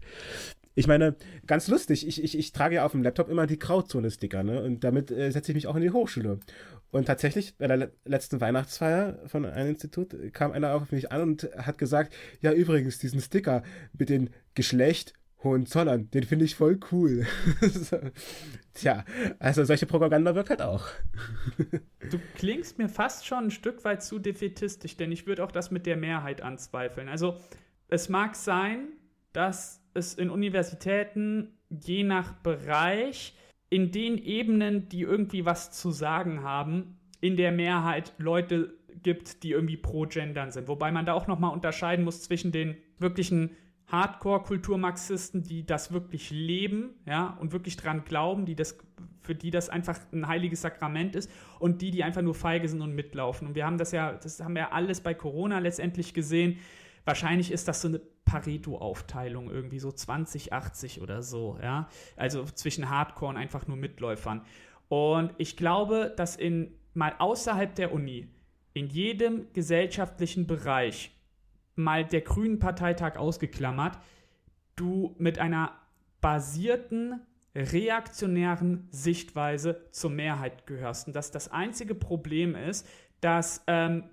Ich meine, ganz lustig, ich, ich, ich trage ja auf dem Laptop immer die Grauzone-Sticker, ne? Und damit äh, setze ich mich auch in die Hochschule. Und tatsächlich, bei der letzten Weihnachtsfeier von einem Institut kam einer auf mich an und hat gesagt, ja, übrigens, diesen Sticker mit dem Geschlecht Hohenzollern, den finde ich voll cool. Tja, also solche Propaganda wirkt halt auch. du klingst mir fast schon ein Stück weit zu defetistisch, denn ich würde auch das mit der Mehrheit anzweifeln. Also es mag sein, dass es in Universitäten je nach Bereich in den Ebenen, die irgendwie was zu sagen haben, in der Mehrheit Leute gibt, die irgendwie pro Gendern sind. Wobei man da auch nochmal unterscheiden muss zwischen den wirklichen Hardcore-Kulturmarxisten, die das wirklich leben, ja, und wirklich dran glauben, die das, für die das einfach ein heiliges Sakrament ist, und die, die einfach nur feige sind und mitlaufen. Und wir haben das ja, das haben wir ja alles bei Corona letztendlich gesehen. Wahrscheinlich ist das so eine Pareto-Aufteilung, irgendwie so 20-80 oder so, ja. Also zwischen Hardcore und einfach nur Mitläufern. Und ich glaube, dass in mal außerhalb der Uni, in jedem gesellschaftlichen Bereich, mal der Grünen Parteitag ausgeklammert, du mit einer basierten, reaktionären Sichtweise zur Mehrheit gehörst. Und dass das einzige Problem ist, dass ähm,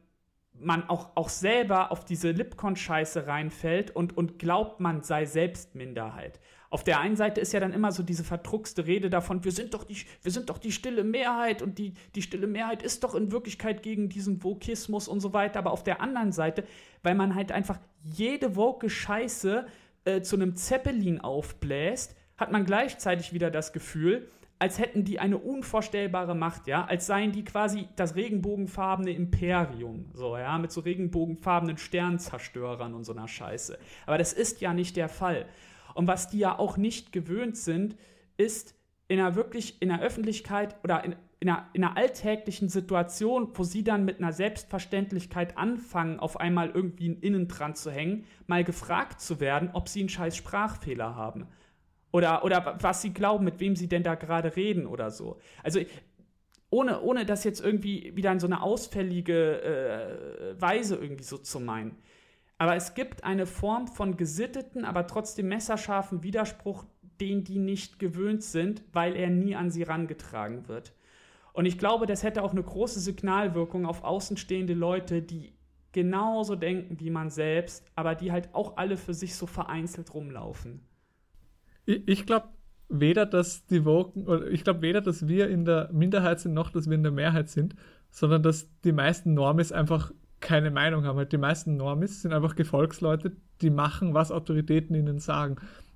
man auch, auch selber auf diese Lipcon-Scheiße reinfällt und, und glaubt, man sei selbst Minderheit. Auf der einen Seite ist ja dann immer so diese verdruckste Rede davon, wir sind doch die, wir sind doch die stille Mehrheit und die, die stille Mehrheit ist doch in Wirklichkeit gegen diesen Vokismus und so weiter. Aber auf der anderen Seite, weil man halt einfach jede woke Scheiße äh, zu einem Zeppelin aufbläst, hat man gleichzeitig wieder das Gefühl, als hätten die eine unvorstellbare Macht, ja, als seien die quasi das regenbogenfarbene Imperium, so, ja, mit so regenbogenfarbenen Sternzerstörern und so einer Scheiße. Aber das ist ja nicht der Fall. Und was die ja auch nicht gewöhnt sind, ist in einer wirklich, in der Öffentlichkeit oder in, in einer, in einer alltäglichen Situation, wo sie dann mit einer Selbstverständlichkeit anfangen, auf einmal irgendwie einen Innen dran zu hängen, mal gefragt zu werden, ob sie einen scheiß Sprachfehler haben. Oder, oder was sie glauben, mit wem sie denn da gerade reden oder so. Also ohne, ohne das jetzt irgendwie wieder in so eine ausfällige äh, Weise irgendwie so zu meinen. Aber es gibt eine Form von gesitteten, aber trotzdem messerscharfen Widerspruch, den die nicht gewöhnt sind, weil er nie an sie rangetragen wird. Und ich glaube, das hätte auch eine große Signalwirkung auf außenstehende Leute, die genauso denken wie man selbst, aber die halt auch alle für sich so vereinzelt rumlaufen. Ich, ich glaube weder, dass die Woken, oder ich glaube weder, dass wir in der Minderheit sind, noch dass wir in der Mehrheit sind, sondern dass die meisten Normis einfach keine Meinung haben. Halt die meisten Normis sind einfach Gefolgsleute, die machen, was Autoritäten ihnen sagen.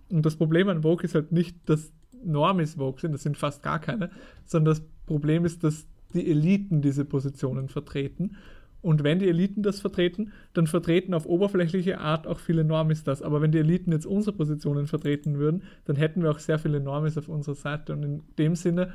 Und das Problem an Vogue ist halt nicht, dass Normis Vogue sind, das sind fast gar keine, sondern das Problem ist, dass die Eliten diese Positionen vertreten und wenn die Eliten das vertreten, dann vertreten auf oberflächliche Art auch viele Normis das. Aber wenn die Eliten jetzt unsere Positionen vertreten würden, dann hätten wir auch sehr viele Normis auf unserer Seite. Und in dem Sinne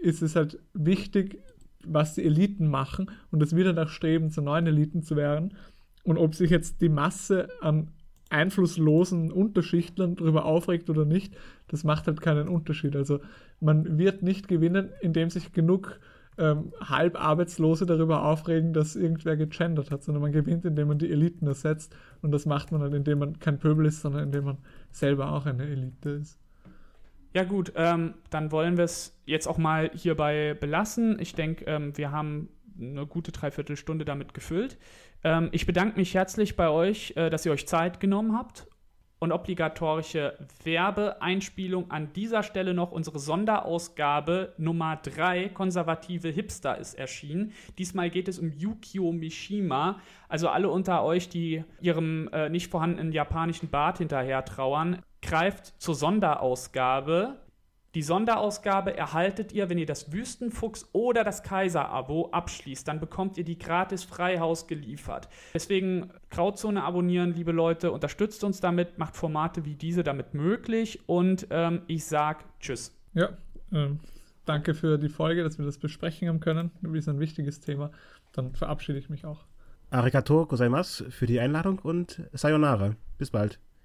ist es halt wichtig, was die Eliten machen und dass wir danach streben, zu neuen Eliten zu werden. Und ob sich jetzt die Masse an einflusslosen Unterschichtlern darüber aufregt oder nicht, das macht halt keinen Unterschied. Also man wird nicht gewinnen, indem sich genug ähm, Halbarbeitslose darüber aufregen, dass irgendwer gegendert hat, sondern man gewinnt, indem man die Eliten ersetzt. Und das macht man halt, indem man kein Pöbel ist, sondern indem man selber auch eine Elite ist. Ja gut, ähm, dann wollen wir es jetzt auch mal hierbei belassen. Ich denke, ähm, wir haben eine gute Dreiviertelstunde damit gefüllt. Ähm, ich bedanke mich herzlich bei euch, äh, dass ihr euch Zeit genommen habt und obligatorische Werbeeinspielung an dieser Stelle noch unsere Sonderausgabe Nummer 3, Konservative Hipster, ist erschienen. Diesmal geht es um Yukio Mishima. Also alle unter euch, die ihrem äh, nicht vorhandenen japanischen Bart hinterher trauern, greift zur Sonderausgabe die Sonderausgabe erhaltet ihr, wenn ihr das Wüstenfuchs oder das Kaiser-Abo abschließt. Dann bekommt ihr die gratis Freihaus geliefert. Deswegen Grauzone abonnieren, liebe Leute. Unterstützt uns damit, macht Formate wie diese damit möglich. Und ähm, ich sag Tschüss. Ja, äh, danke für die Folge, dass wir das besprechen haben können. Das ist ein wichtiges Thema. Dann verabschiede ich mich auch. Arigato gozaimasu für die Einladung und Sayonara. Bis bald.